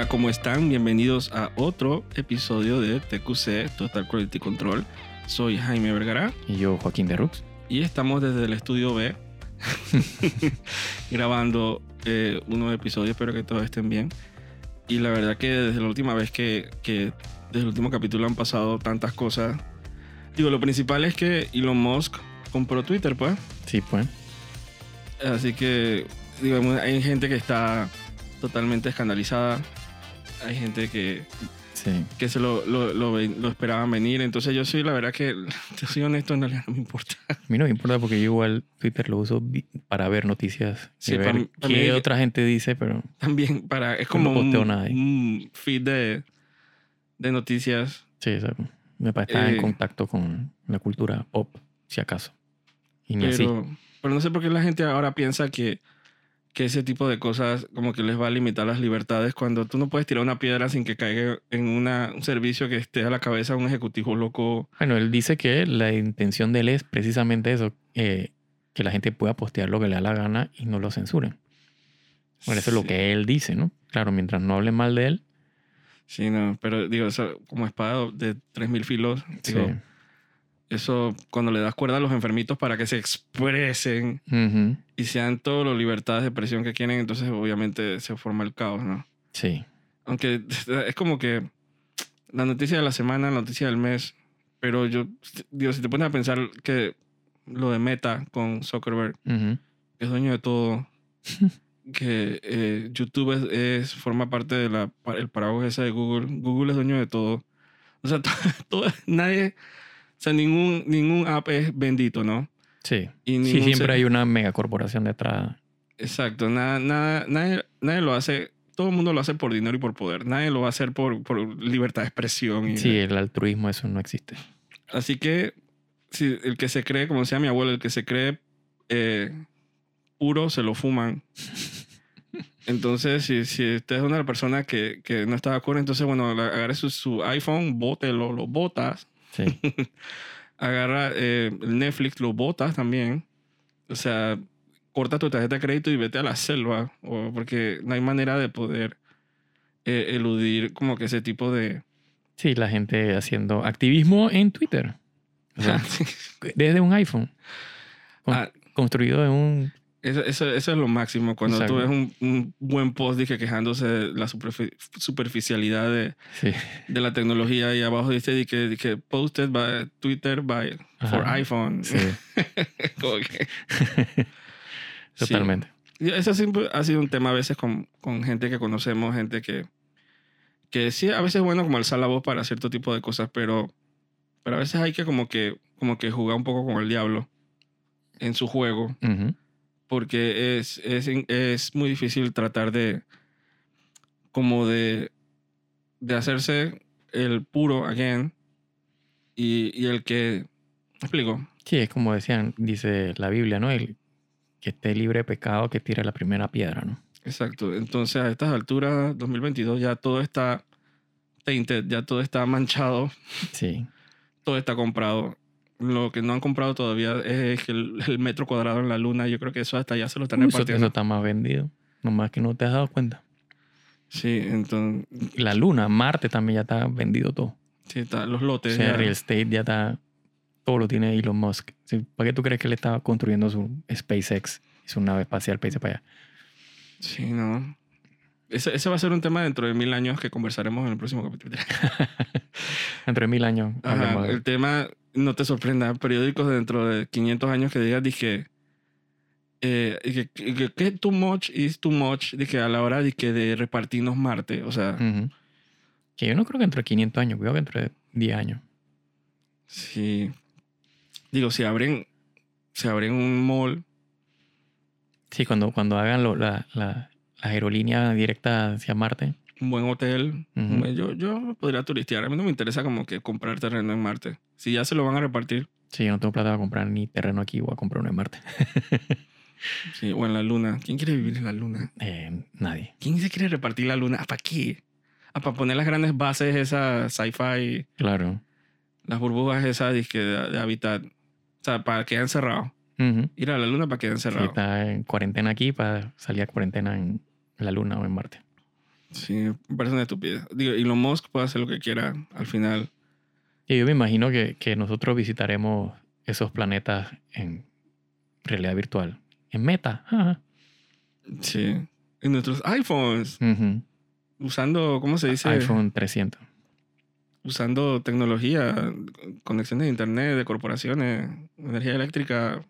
Hola, ¿cómo están? Bienvenidos a otro episodio de TQC, Total Quality Control. Soy Jaime Vergara Y yo, Joaquín de Rux. y estamos desde el estudio B grabando eh, unos episodios, espero que todos estén bien. Y la verdad que desde la última vez que, que desde el último capítulo han pasado tantas cosas. Digo, lo principal es que Elon Musk compró Twitter, pues. Sí, pues. Así que, digo, hay gente que está totalmente escandalizada. Hay gente que, Sí. que se lo, lo, lo, lo esperaban venir. Entonces yo soy, la verdad que, te soy honesto, en realidad no me importa. A mí no me importa porque yo igual Twitter lo uso para ver noticias. Sí, ver pa- pa' mí qué otra gente dice, pero También para, es No como posteo un, un feed de, de noticias. sí, o sea, me parece estar Eh. en contacto con la cultura pop, si acaso. Y ni así. Pero, pero no sé por qué la gente ahora piensa que, que ese tipo de cosas como que les va a limitar las libertades cuando tú no puedes tirar una piedra sin que caiga en una, un servicio que esté a la cabeza de un ejecutivo loco. Bueno, él dice que la intención de él es precisamente eso, eh, que la gente pueda postear lo que le da la gana y no lo censuren. Bueno, eso es lo que él dice, ¿no? Claro, mientras no hable mal de él. Sí, no, pero digo, eso como espada de 3.000 filos, digo, sí. Eso cuando le das cuerda a los enfermitos para que se expresen Ujú, y sean todas las libertades de expresión que quieren, entonces obviamente se forma el caos, ¿no? sí. Aunque es como que la noticia de la semana, la noticia del mes, pero yo, digo, si te pones a pensar que lo de Meta con Zuckerberg, Ujú. que es dueño de todo, que eh, YouTube es, es- forma parte del el paraguas ese de Google, Google es dueño de todo. O sea, todo, nadie, sea, ningún, ningún app es bendito, ¿no? Sí. Y Sí, siempre hay una megacorporación detrás. Exacto, nada, nada, nadie, nadie lo hace, todo el mundo lo hace por dinero y por poder, nadie lo va a hacer por, por libertad de expresión. Y, Sí, el altruismo, eso no existe. Así que si el que se cree, como decía mi abuelo, el que se cree eh, puro, se lo fuman. Entonces, si, si usted es una persona que, que no está de acuerdo, entonces, bueno, agarre su, su iPhone, bótelo, lo botas. Sí. Agarra eh, Netflix, lo botas también. O sea, corta tu tarjeta de crédito y vete a la selva. O, porque no hay manera de poder eh, eludir como que ese tipo de... sí, la gente haciendo activismo en Twitter. O sea, desde un iPhone. Con- Ah. Construido en un... Eso, eso, eso es lo máximo. Cuando tú ves Exacto. un, un buen post dije, quejándose de la superfi- superficialidad de, Sí. de la tecnología y abajo dice dije, dije, posted by Twitter by for iPhone. Sí, que- Sí. totalmente. Y Eso siempre ha sido un tema a veces con, con gente que conocemos, gente que, que sí, a veces es bueno como alzar la voz para cierto tipo de cosas, pero, pero a veces hay que como que, como que jugar un poco con el diablo en su juego. Ujú. Porque es, es, es muy difícil tratar de como de, de hacerse el puro again y, y el que ¿me explico Sí, es como decían, dice la Biblia, ¿no? El que esté libre de pecado, que tire la primera piedra, ¿no? exacto entonces a estas alturas 2022 ya todo está tainted ya todo está manchado Sí. todo está comprado lo que no han comprado todavía es el, el metro cuadrado en la luna yo creo que eso hasta ya se lo están Uy, repartiendo eso está más vendido. Nomás que no te has dado cuenta. sí entonces La luna, Marte también ya está vendido todo. sí está, los O lotes sea, ya- real estate ya está. Todo lo tiene Elon Musk. ¿Para qué tú crees que él estaba construyendo su SpaceX y su nave espacial para irse para allá? Sí, no. Ese, ese va a ser un tema dentro de mil años que conversaremos en el próximo capítulo. Entre mil años. Ajá, de- el tema, no te sorprenda, periódicos dentro de 500 años que digas, dije, eh, que, y que, ¿qué too much is too much? Dije, a la hora de, que de repartirnos Marte. O sea. Que yo no creo que entre 500 años, cuidado que entre 10 años. sí. Digo, si abren, si abren un mall, Sí, cuando, cuando hagan lo- la, la, la aerolínea directa hacia Marte. Un buen hotel, yo, yo podría turistear. A mí no me interesa como que comprar terreno en Marte. Si ya se lo van a repartir, Sí, yo no tengo plata para comprar ni terreno aquí, voy a comprar uno en Marte. sí, o en la luna. ¿Quién quiere vivir en la luna? Eh, nadie. ¿Quién se quiere repartir la luna? ¿Para qué? Ah, para poner las grandes bases, esas sci-fi, Claro. las burbujas esas disque de, de hábitat. O sea, para quedar encerrado. Ujú. Ir a la luna para quedar Sí, encerrado. está en cuarentena aquí para salir a cuarentena en la Luna o en Marte. Sí, me parece una estupidez. Digo, Elon Musk puede hacer lo que quiera al final. Y yo me imagino que, que nosotros visitaremos esos planetas en realidad virtual. En meta. ajá. Sí. En nuestros iPhones. Usando, ¿cómo se dice? iPhone 300. Usando tecnología, conexiones de internet, de corporaciones, energía eléctrica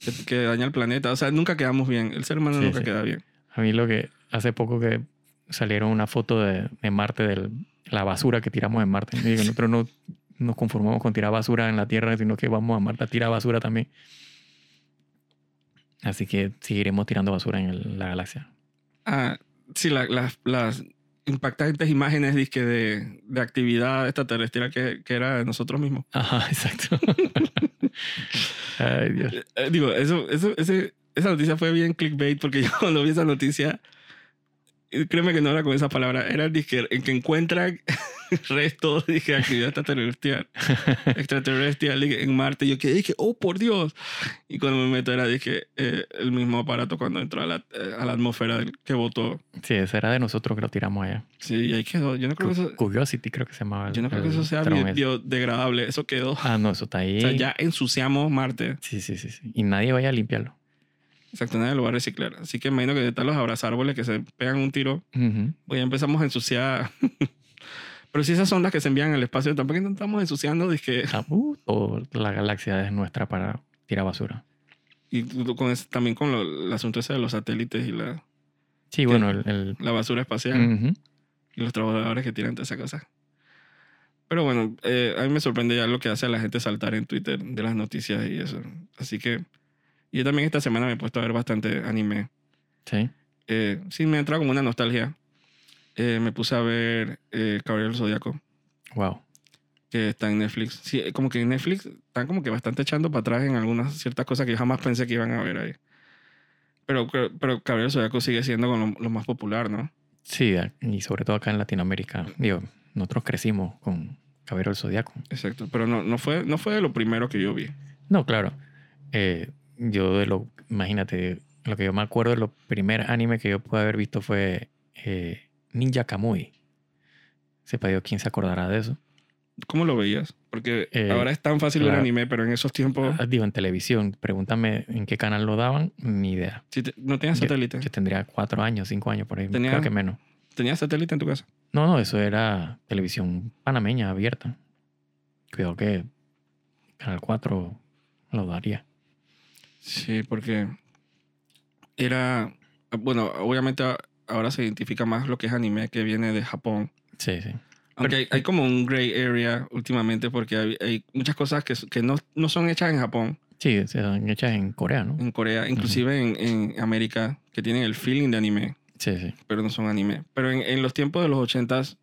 que, que daña el planeta. O sea, nunca quedamos bien. El ser humano Sí, nunca sí. queda bien. A mí lo que hace poco que salieron una foto de, de Marte, de la basura que tiramos en Marte. Y nosotros no nos conformamos con tirar basura en la Tierra, sino que vamos a Marte a tirar basura también. Así que seguiremos tirando basura en el- la galaxia. Ah, sí, la- las- las impactantes imágenes dizque, de, de actividad extraterrestre que, que era de nosotros mismos. Ajá, exacto. Ay, Dios. Eh, eh, digo, eso, eso, ese, esa noticia fue bien clickbait porque yo cuando vi esa noticia, créeme que no era con esa palabra, era dizque, en que encuentran restos dije, actividad extraterrestre, extraterrestre en Marte. Yo que dije, oh por Dios. Y cuando me meto era dije, eh, el mismo aparato cuando entró a la, eh, a la atmósfera que votó. Sí, ese era de nosotros que lo tiramos allá. Sí, y ahí quedó. Yo no creo que eso, Curiosity creo que se llamaba. el- yo no creo que el eso sea biodegradable. Eso quedó. Ah, no, eso está ahí. O sea, ya ensuciamos Marte. Sí, sí, sí, sí. Y nadie vaya a limpiarlo. Exacto, nadie lo va a reciclar. Así que imagino que están los abrazárboles que se pegan un tiro. Ujú. Pues ya empezamos a ensuciar. Pero si esas ondas que se envían al espacio, tampoco estamos ensuciando. Dije, Ah, uh, toda la galaxia es nuestra para tirar basura. y con ese- también con lo- el asunto ese de los satélites y la, Sí, bueno, el... el- la basura espacial Ujú. y los trabajadores que tiran toda esa cosa. Pero bueno, eh, a mí me sorprende ya lo que hace a la gente saltar en Twitter de las noticias y eso. Así que yo también esta semana me he puesto a ver bastante anime. Sí. Eh, sí, me ha entrado como una nostalgia. Eh, me puse a ver eh, Caballero del Zodíaco, Wow. que está en Netflix. Sí, eh, como que en Netflix están como que bastante echando para atrás en algunas ciertas cosas que yo jamás pensé que iban a ver ahí. Pero, pero, Caballero del Zodíaco sigue siendo con lo, lo más popular, ¿no? Sí, y sobre todo acá en Latinoamérica. Digo, nosotros crecimos con Caballero del Zodíaco. Exacto. Pero no, no, fue, no fue de lo primero que yo vi. No, claro. Eh, yo de lo, imagínate, lo que yo me acuerdo de lo primer anime que yo pude haber visto fue eh, Ninja Kamui. Sepa Dios quién se acordará de eso. ¿Cómo lo veías? Porque Eh, ahora es tan fácil ver anime, pero en esos tiempos Ah, Digo, en televisión. Pregúntame en qué canal lo daban, ni idea. te- no tenías satélite. Yo tendría cuatro años, cinco años por ahí. Tenía- Creo que menos. ¿Tenías satélite en tu casa? No, no, eso era televisión panameña abierta. Cuidado que Canal 4 lo daría. Sí, porque era, bueno, obviamente ahora se identifica más lo que es anime que viene de Japón. Sí, sí. Aunque hay, hay como un gray area últimamente porque hay, hay muchas cosas que, que no, no son hechas en Japón, Sí, se han hechas en Corea, ¿no? en Corea, inclusive en, en América, que tienen el feeling de anime, Sí, sí. pero no son anime. Pero en, en los tiempos de los 80s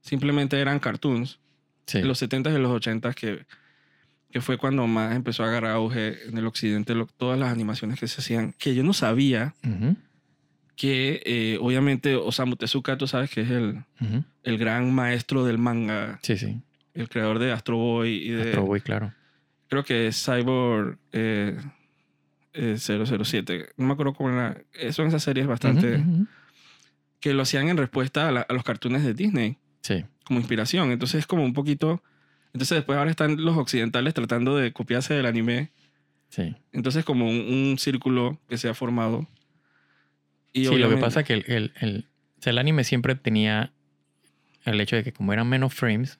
simplemente eran cartoons. sí. En los 70s y los 80s que, que fue cuando más empezó a agarrar auge en el occidente lo- todas las animaciones que se hacían, que yo no sabía que eh, obviamente Osamu Tezuka, tú sabes que es el, el gran maestro del manga, Sí, sí. el creador de Astro Boy y de... Astro Boy, claro. Creo que es Cyborg eh, eh, 007. No me acuerdo cómo era. eh, Son esas series bastante... Que lo hacían en respuesta a, la- a los cartoons de Disney, Sí, como inspiración. Entonces es como un poquito... Entonces después ahora están los occidentales tratando de copiarse del anime. sí. Entonces como un, un círculo que se ha formado. Y sí, lo que pasa es que el, el, el, el anime siempre tenía el hecho de que como eran menos frames,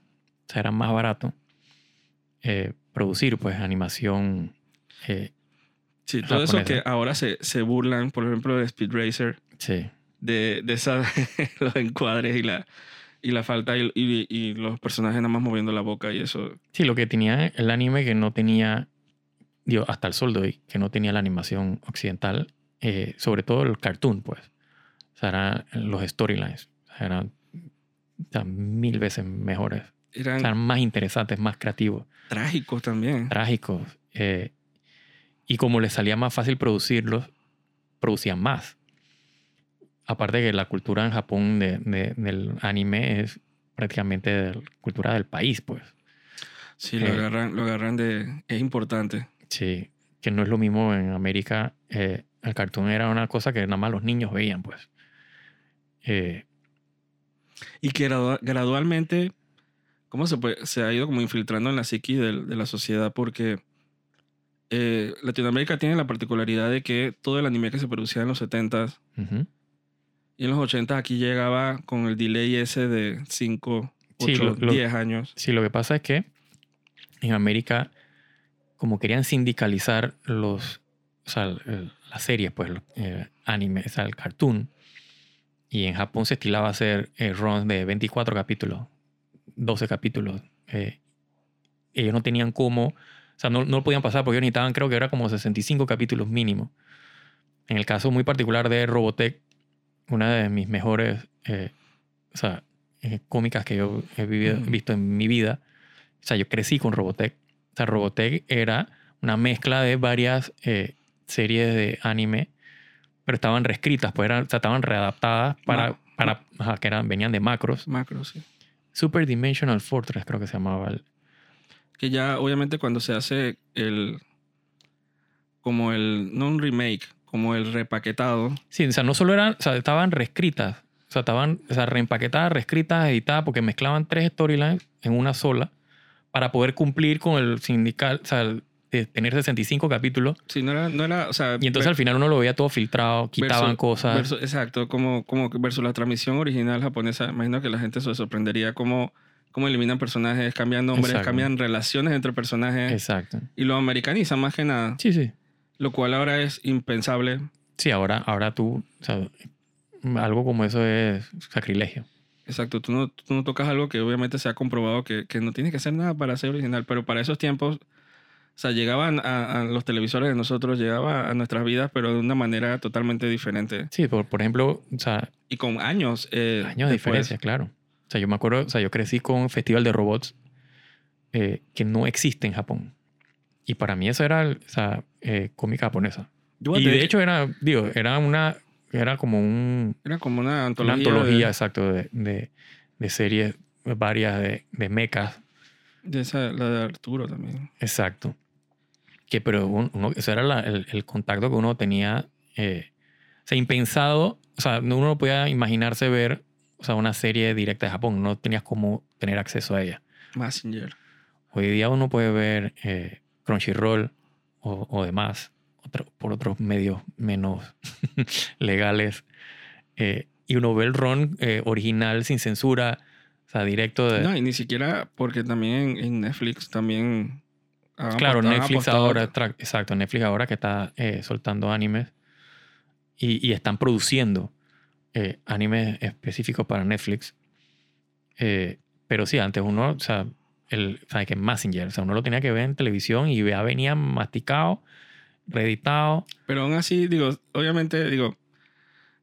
o sea, era más barato eh, producir pues animación. eh, Sí, todo eso que ahora se, se burlan, por ejemplo, de Speed Racer, sí, de, de esa, los encuadres y la, y la falta y, y- y los personajes nada más moviendo la boca y eso. Sí, lo que tenía el anime que no tenía, digo, hasta el sol de hoy, que no tenía la animación occidental, eh, sobre todo el cartoon, pues. O sea, eran los storylines. O sea, eran sea, mil veces mejores. O Eran sea, eran más interesantes, más creativos, trágicos también. trágicos. eh, y como les salía más fácil producirlos, producían más. Aparte que la cultura en Japón de- de- del anime es prácticamente de la cultura del país, pues. Sí, lo Eh. agarran, lo agarran de... Es importante. Sí, que no es lo mismo en América. eh, el cartoon era una cosa que nada más los niños veían, pues. Eh, Y que gradua- gradualmente, ¿cómo se, puede- se ha ido como infiltrando en la psiquis del- de, la sociedad? Porque eh, Latinoamérica tiene la particularidad de que todo el anime que se producía en los 70s ujú. Y en los 80 aquí llegaba con el delay ese de 5, Sí, 8, lo- lo- 10 años. Sí, lo que pasa es que en América, como querían sindicalizar los, o sea, el- el- las series, pues, eh, anime, o sea, el cartoon, y en Japón se estilaba hacer eh, runs de 24 capítulos, 12 capítulos. eh, ellos no tenían cómo, o sea, no, no lo podían pasar porque ellos necesitaban, creo que era como 65 capítulos mínimo. En el caso muy particular de Robotech, una de mis mejores, eh, o sea, eh, cómicas que yo he vivido- visto en mi vida, o sea, yo crecí con Robotech. O sea, Robotech era una mezcla de varias eh, series de anime, pero estaban reescritas, pues eran, o sea, estaban readaptadas para, Ma- para ajá, que eran, venían de macros. Macro, sí. Super Dimensional Fortress creo que se llamaba. el- Que ya, obviamente, cuando se hace el. Como el. No un remake, como el repaquetado. Sí, o sea, no solo eran, o sea, estaban reescritas, o sea, estaban o sea, reempaquetadas, reescritas, editadas, porque mezclaban tres storylines en una sola para poder cumplir con el sindical, o sea, el- de tener 65 capítulos. Sí, no era. No era o sea, Y entonces al final uno lo veía todo filtrado, quitaban versus- cosas. versus- exacto, como, como versus la transmisión original japonesa. Imagino que la gente se sorprendería cómo, cómo eliminan personajes, cambian nombres, Exacto. cambian relaciones entre personajes Exacto. y lo americanizan más que nada. Sí, sí. Lo cual ahora es impensable. Sí, ahora, ahora tú, o sea, algo como eso es sacrilegio. Exacto, tú no, tú no tocas algo que obviamente se ha comprobado que, que no tiene que hacer nada para ser original, pero para esos tiempos, o sea, llegaban a, a los televisores de nosotros, llegaba a nuestras vidas, pero de una manera totalmente diferente. Sí, por, por ejemplo, o sea, Y con años. eh, años de diferencia, claro. O sea, yo me acuerdo, o sea, yo crecí con un festival de robots eh, que no existe en Japón. Y para mí eso era, o sea, eh, cómica japonesa. Yo Y de hecho era, digo, era una, era como un, era como una una antología. antología, de- exacto, de, de, de series varias de, de mechas De esa, la de Arturo también. Exacto. Que, pero un- uno, eso era la- el, el contacto que uno tenía, eh, o sea, impensado. O sea, uno no podía imaginarse ver, o sea, una serie directa de Japón. No tenías cómo tener acceso a ella. Messenger. Hoy día uno puede ver eh, Crunchyroll o, o demás otro- por otros medios menos legales. eh, y uno ve el RON eh, original sin censura, o sea, directo de... No, y ni siquiera porque también en, Netflix también. Claro, apostado- Netflix ahora, exacto, Netflix ahora que está eh, soltando animes y, y están produciendo eh, animes específicos para Netflix. Pero sí, antes uno, o sea, el, sea, que Messenger, o sea, uno lo tenía que ver en televisión y ya venía masticado, reeditado. Pero aún así, digo, obviamente, digo,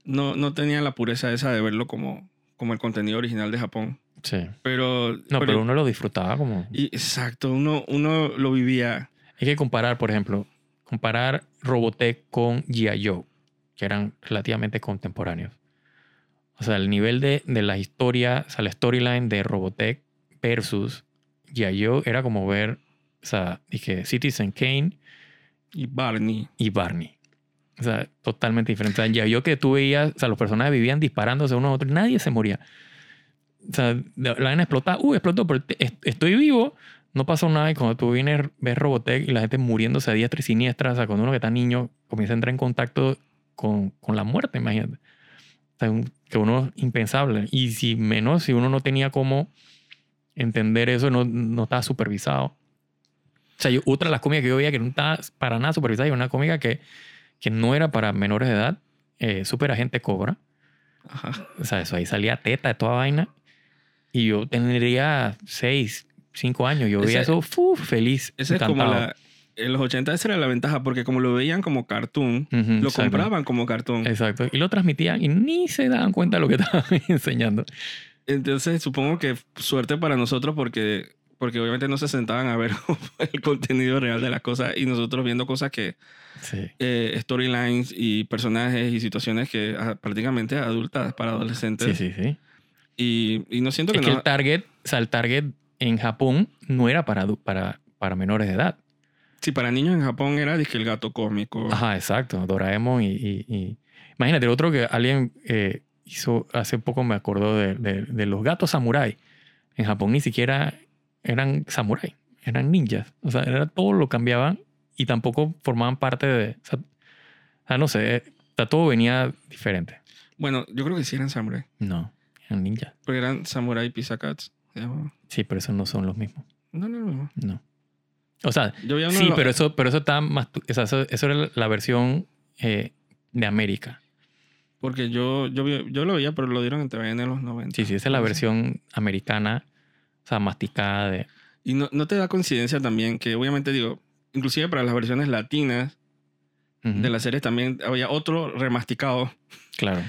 no, no tenía la pureza esa de verlo como, como el contenido original de Japón. Sí. Pero. No, pero, uno lo disfrutaba como... y- exacto, uno, uno lo vivía. Hay que comparar, por ejemplo, comparar Robotech con G.I. Joe, que eran relativamente contemporáneos. O sea, el nivel de, de la historia, o sea, la storyline de Robotech versus G.I. Joe era como ver, o sea, dije Citizen Kane Y Barney. y Barney. O sea, totalmente diferente. O sea, G.I. Joe que tú veías, o sea, los personajes vivían disparándose unos a otros, nadie se moría. O sea, la vaina explotaba, uh, explotó, pero estoy vivo, no pasó nada. Y cuando tú vienes, ves Robotech y la gente muriéndose a diestra y siniestra, o sea, cuando uno que está niño comienza a entrar en contacto con, con la muerte, imagínate. O sea, un- que uno es impensable. Y si menos, si uno no tenía cómo entender eso, no, no estaba supervisado. O sea, yo, otra de las cómicas que yo veía que no estaba para nada supervisada y una cómica que, que no era para menores de edad, eh, Super Agente Cobra. Ajá. O sea, eso ahí salía teta de toda vaina. Y yo tendría seis, cinco años. Yo veía Ese- eso fu, feliz. Esa es como encantado. la. En los 80 esa era la ventaja, porque como lo veían como cartoon, Ujú, lo exacto. compraban como cartoon. Exacto. Y lo transmitían y ni se daban cuenta de lo que estaban enseñando. Entonces supongo que suerte para nosotros porque, porque obviamente no se sentaban a ver el contenido real de las cosas y nosotros viendo cosas que, Sí. eh, storylines y personajes y situaciones que ah, prácticamente adultas para adolescentes. Sí, sí, sí. Y, y no siento que, Es que no- el target, o sea, el target en Japón no era para, para, para menores de edad. Sí, para niños en Japón era dizque el gato cósmico. Ajá, exacto. Doraemon y, y- y- Imagínate, el otro que alguien eh, hizo, hace poco me acordó de, de- de los gatos samurái. En Japón ni siquiera eran samurái, eran ninjas. O sea, era todo lo cambiaban y tampoco formaban parte de... O sea, sea, no sé, eh, todo venía diferente. Bueno, yo creo que sí eran samurai. No, eran ninjas. Porque eran samurai pizza cats. Sí, pero esos no son los mismos. No, no, no. No. O sea, Yo sí, los- pero eso, pero eso está más... o sea, eso, eso era la versión eh, de América. Porque yo, yo, yo lo veía, pero lo dieron en TVN en los 90. Sí, sí, esa es la versión americana, o sea, masticada de... Y no, no te da coincidencia también que, obviamente, digo, inclusive para las versiones latinas de las series también había otro remasticado. Claro.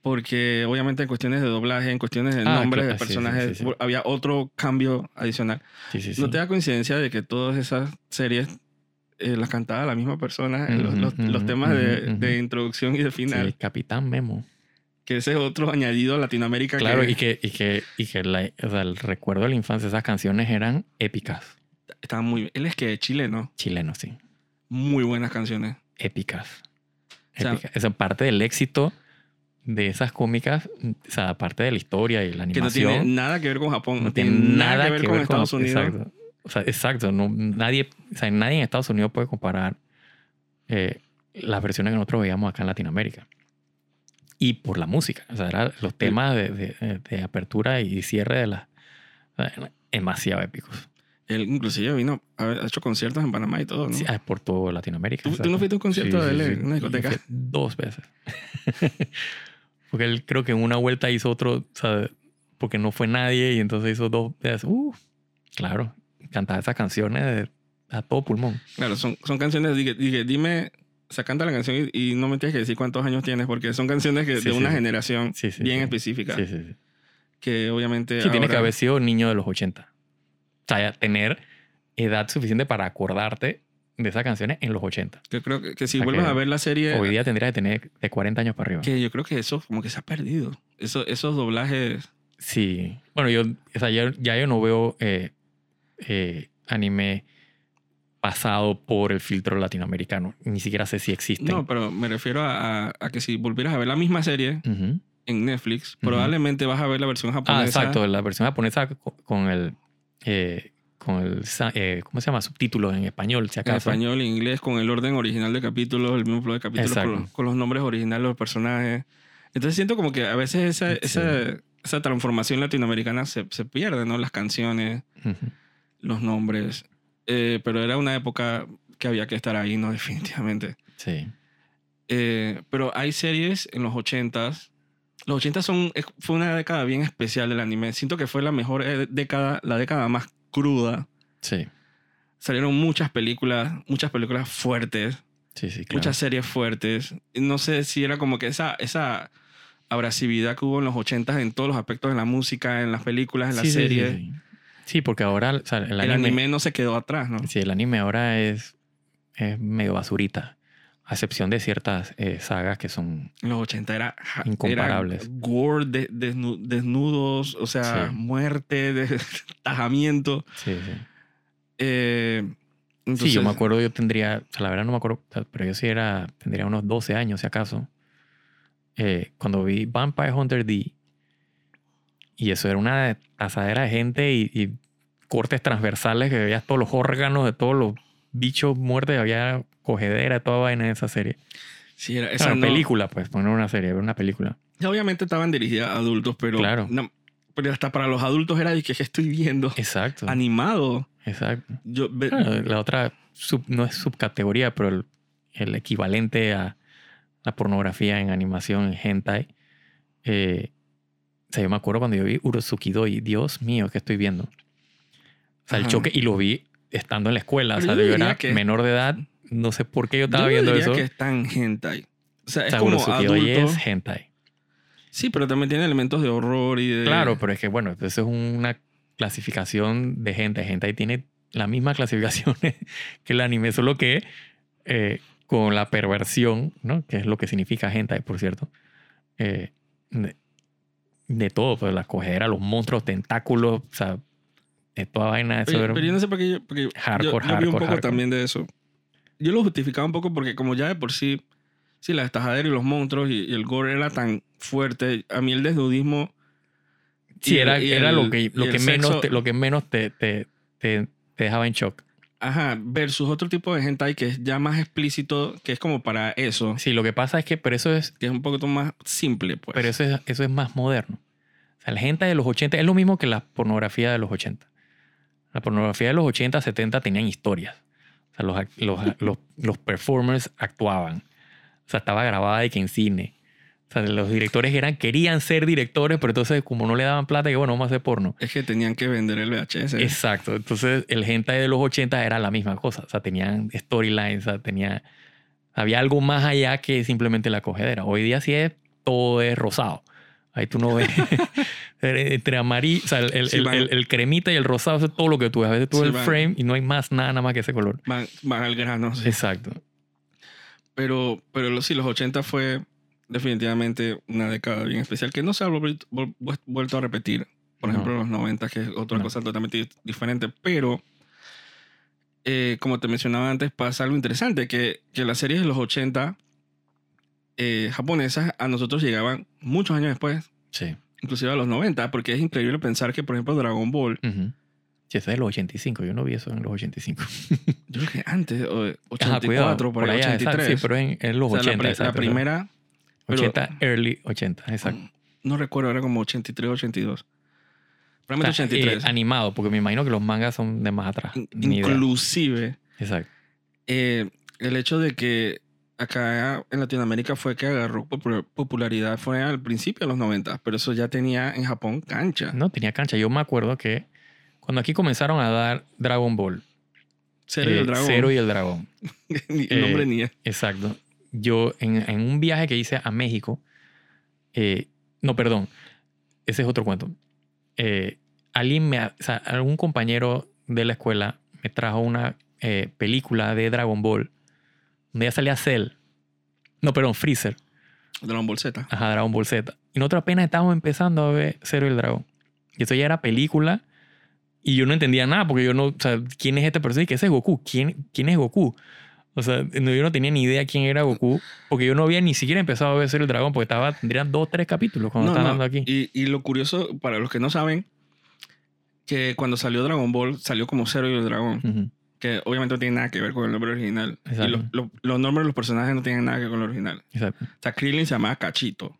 Porque, obviamente, en cuestiones de doblaje, en cuestiones de Ah, nombres claro, de sí, personajes, sí, sí. había otro cambio adicional. Sí, sí, sí. ¿No te da coincidencia de que todas esas series eh, las cantaba la misma persona? eh, los, temas de, introducción y de Sí, final. el Capitán Memo. Que ese es otro añadido a Latinoamérica. Claro, que y que, y que, y que la- o sea, el recuerdo de la infancia, esas canciones eran épicas. estaba muy... Él es que chileno. Chilenos, sí. Muy buenas canciones. Épicas. O sea, Épicas. Esa parte del éxito de esas cómicas, o sea, aparte de la historia y la Que no animación. tiene nada que ver con Japón. no tiene nada, que ver con Estados Unidos. Exacto. O sea, exacto. No, nadie, o sea, nadie en Estados Unidos puede comparar eh, las versiones que nosotros veíamos acá en Latinoamérica. Y por la música. O sea, eran los temas de, de- de apertura y cierre de las... demasiado épicos. Él inclusive vino, ha hecho conciertos en Panamá y todo, ¿no? Sí, ah, por todo Latinoamérica. ¿Tú, tú no fuiste a un concierto Sí, de él sí, en una discoteca? Dos veces. porque él creo que en una vuelta hizo otro, o sea, porque no fue nadie y entonces hizo dos veces. Uh, claro, cantaba esas canciones de- a todo pulmón. Claro, son, son canciones, dije, dije, dime, o sea, canta la canción y, y no me tienes que decir cuántos años tienes, porque son canciones que, Sí, de sí, una generación Sí, bien específica, Sí, sí, sí. que obviamente Sí, tiene que ahora- haber sido niño de los 80. O sea, tener edad suficiente para acordarte de esas canciones en los 80. Yo creo que, que si O sea, vuelves que a ver la serie, Hoy día tendría que tener de 40 años para arriba. que yo creo que eso como que se ha perdido. Eso, esos doblajes, Sí. Bueno, yo, o sea, ya, ya yo no veo eh, eh, anime pasado por el filtro latinoamericano. Ni siquiera sé si existen. no, pero me refiero a, a- a que si volvieras a ver la misma serie en Netflix, probablemente vas a ver la versión Ah, japonesa. exacto. La versión japonesa co- con el... eh, con el... eh, ¿Cómo se llama? Subtítulos en español, si En acaso. español, en inglés, con el orden original de capítulos, el mismo flow de capítulos, con, con los nombres originales de los personajes. Entonces siento como que a veces esa, Sí. esa, esa transformación latinoamericana se, se pierde, ¿no? Las canciones, Ujú. Los nombres. Eh, pero era una época que había que estar ahí, ¿no? Definitivamente. Sí. Eh, pero hay series en los 80s. Los 80s son, fue una década bien especial del anime. Siento que fue la mejor eh, década, la década más cruda. Sí. Salieron muchas películas, muchas películas fuertes. Sí, sí, claro. muchas series fuertes. No sé si era como que esa, esa abrasividad que hubo en los 80 en todos los aspectos de la música, en las películas, en las Sí, sí, sí, series. sí. Sí, porque ahora o sea, el, El anime, no se quedó atrás, ¿no? Sí, el anime ahora es, es medio basurita. A excepción de ciertas eh, sagas que son... Los 80 era, Incomparables. era gore, de- desnu- desnudos, o sea, Sí. muerte, de- tajamiento. Sí, sí. Eh, entonces, sí, yo me acuerdo, yo tendría, o sea, la verdad no me acuerdo, pero yo sí era, tendría unos 12 años si acaso, eh, cuando vi Vampire Hunter D, y eso era una asadera de gente y, y cortes transversales que veías todos los órganos de todos los bichos muertos, y había cogedera, toda vaina en esa serie. Sí, era, Esa no- película, pues, poner una serie, ver una película. Ya obviamente estaban dirigidas a adultos, pero, Claro. no, pero hasta para los adultos era de que ¿qué estoy viendo Exacto. animado. Exacto. Yo, Claro, la otra sub- no es subcategoría, pero el, el equivalente a la pornografía en animación, en hentai. eh, o sea, yo me acuerdo cuando yo vi Urosuki Doi, Dios mío, ¿qué estoy viendo? O sea, el Ajá. choque, y lo vi estando en la escuela. Pero o sea, yo era que- menor de edad, no sé por qué yo estaba yo viendo diría eso. que es tan hentai. O sea, O es sea, como adulto. es hentai. Sí, pero también tiene elementos de horror y de... Claro, pero es que, bueno, eso es una clasificación de hentai. Hentai tiene la misma clasificación que el anime, solo que eh, con la perversión, ¿no? Que es lo que significa hentai, por cierto. eh, de, todo, pues la cogedera, los monstruos, tentáculos, o sea, de toda vaina. Eso Pero, era pero yo no sé por qué yo, porque yo- Hardcore, yo, vi un hardcore, poco hardcore. también de eso. Yo lo justificaba un poco porque como ya de por sí Sí, la estajadera y los monstruos y, y el gore era tan fuerte. A mí el desnudismo... Sí, y era, y era el- lo, que, lo, que menos te, lo que menos te, te, te, te dejaba en shock. Ajá, versus otro tipo de hentai que es ya más explícito, que es como para eso, Sí, lo que pasa es que, pero eso es, que es un poquito más simple, pues. pero eso es, eso es más moderno. O sea, la gente de los 80 es lo mismo que la pornografía de los 80. La pornografía de los 80, 70 tenían historias. O sea, los, los, los, los performers actuaban. O sea, estaba grabada de que en cine. O sea, los directores eran, querían ser directores, pero entonces como no le daban plata, que bueno, vamos a hacer porno. Es que tenían que vender el VHS. Exacto. Entonces, el hentai de los 80 era la misma cosa. O sea, tenían storylines, o sea, tenía, había algo más allá que simplemente la cogedera. Hoy día sí es, todo es rosado. Ahí tú no ves entre amarillo, o sea, el, el- Sí, el- cremita y el rosado, eso es todo lo que tú ves. A veces tú ves Sí, el van- frame y no hay más nada, nada más que ese color. Van, van al grano, sí. Exacto. Pero, pero sí, los 80 fue definitivamente una década bien especial que no se ha vuelto a repetir. Por no. ejemplo, los 90, que es otra no. cosa totalmente diferente. Pero, eh, como te mencionaba antes, pasa algo interesante, que, que las series de los 80 eh, japonesas a nosotros llegaban muchos años después. Sí. Inclusive a los 90, porque es increíble pensar que, por ejemplo, Dragon Ball... Uh -huh. Sí, esa es de los 85. Yo no vi eso en los 85. Yo creo que antes, 84, Ajá, cuidado, por, por allá, 83. Exacto, sí, pero en, en los o sea, 80. La, la primera 80, early 80, exacto. Mm, no recuerdo, era como 83, 82. Realmente 83. Animado, porque me imagino que los mangas son de más atrás. In inclusive. Exacto. Eh, el hecho de que acá en Latinoamérica fue que agarró popularidad fue al principio de los 90, pero eso ya tenía en Japón cancha. No, tenía cancha. Yo me acuerdo que cuando aquí comenzaron a dar Dragon Ball. Cero y el eh, dragón. El el nombre eh, ni es. Exacto. Yo en, en un viaje que hice a México, eh, no, perdón, ese es otro cuento. Eh, alguien me, o sea, algún compañero de la escuela me trajo una eh, película de Dragon Ball donde ya salía Cell. No, perdón, Freezer. Dragon Ball Z. Ajá, Dragon Ball Z. Y nosotros apenas estábamos empezando a ver Cero y el Dragón. Y eso ya era película. Y yo no entendía nada porque yo no, o sea, ¿quién es este personaje? ¿Qué es Goku? ¿Quién, ¿Quién es Goku? O sea, no, yo no tenía ni idea quién era Goku porque yo no había ni siquiera empezado a ver Cero y el Dragón porque estaba, tendrían dos, tres capítulos cuando No, no, dando aquí. Y, y lo curioso, para los que no saben, que cuando salió Dragon Ball, salió como Cero y el dragón. Que obviamente no tiene nada que ver con el nombre original. Y Exacto. los, los- nombres de los personajes no tienen nada que ver con el original. Exacto. O sea, Krillin se llamaba Cachito.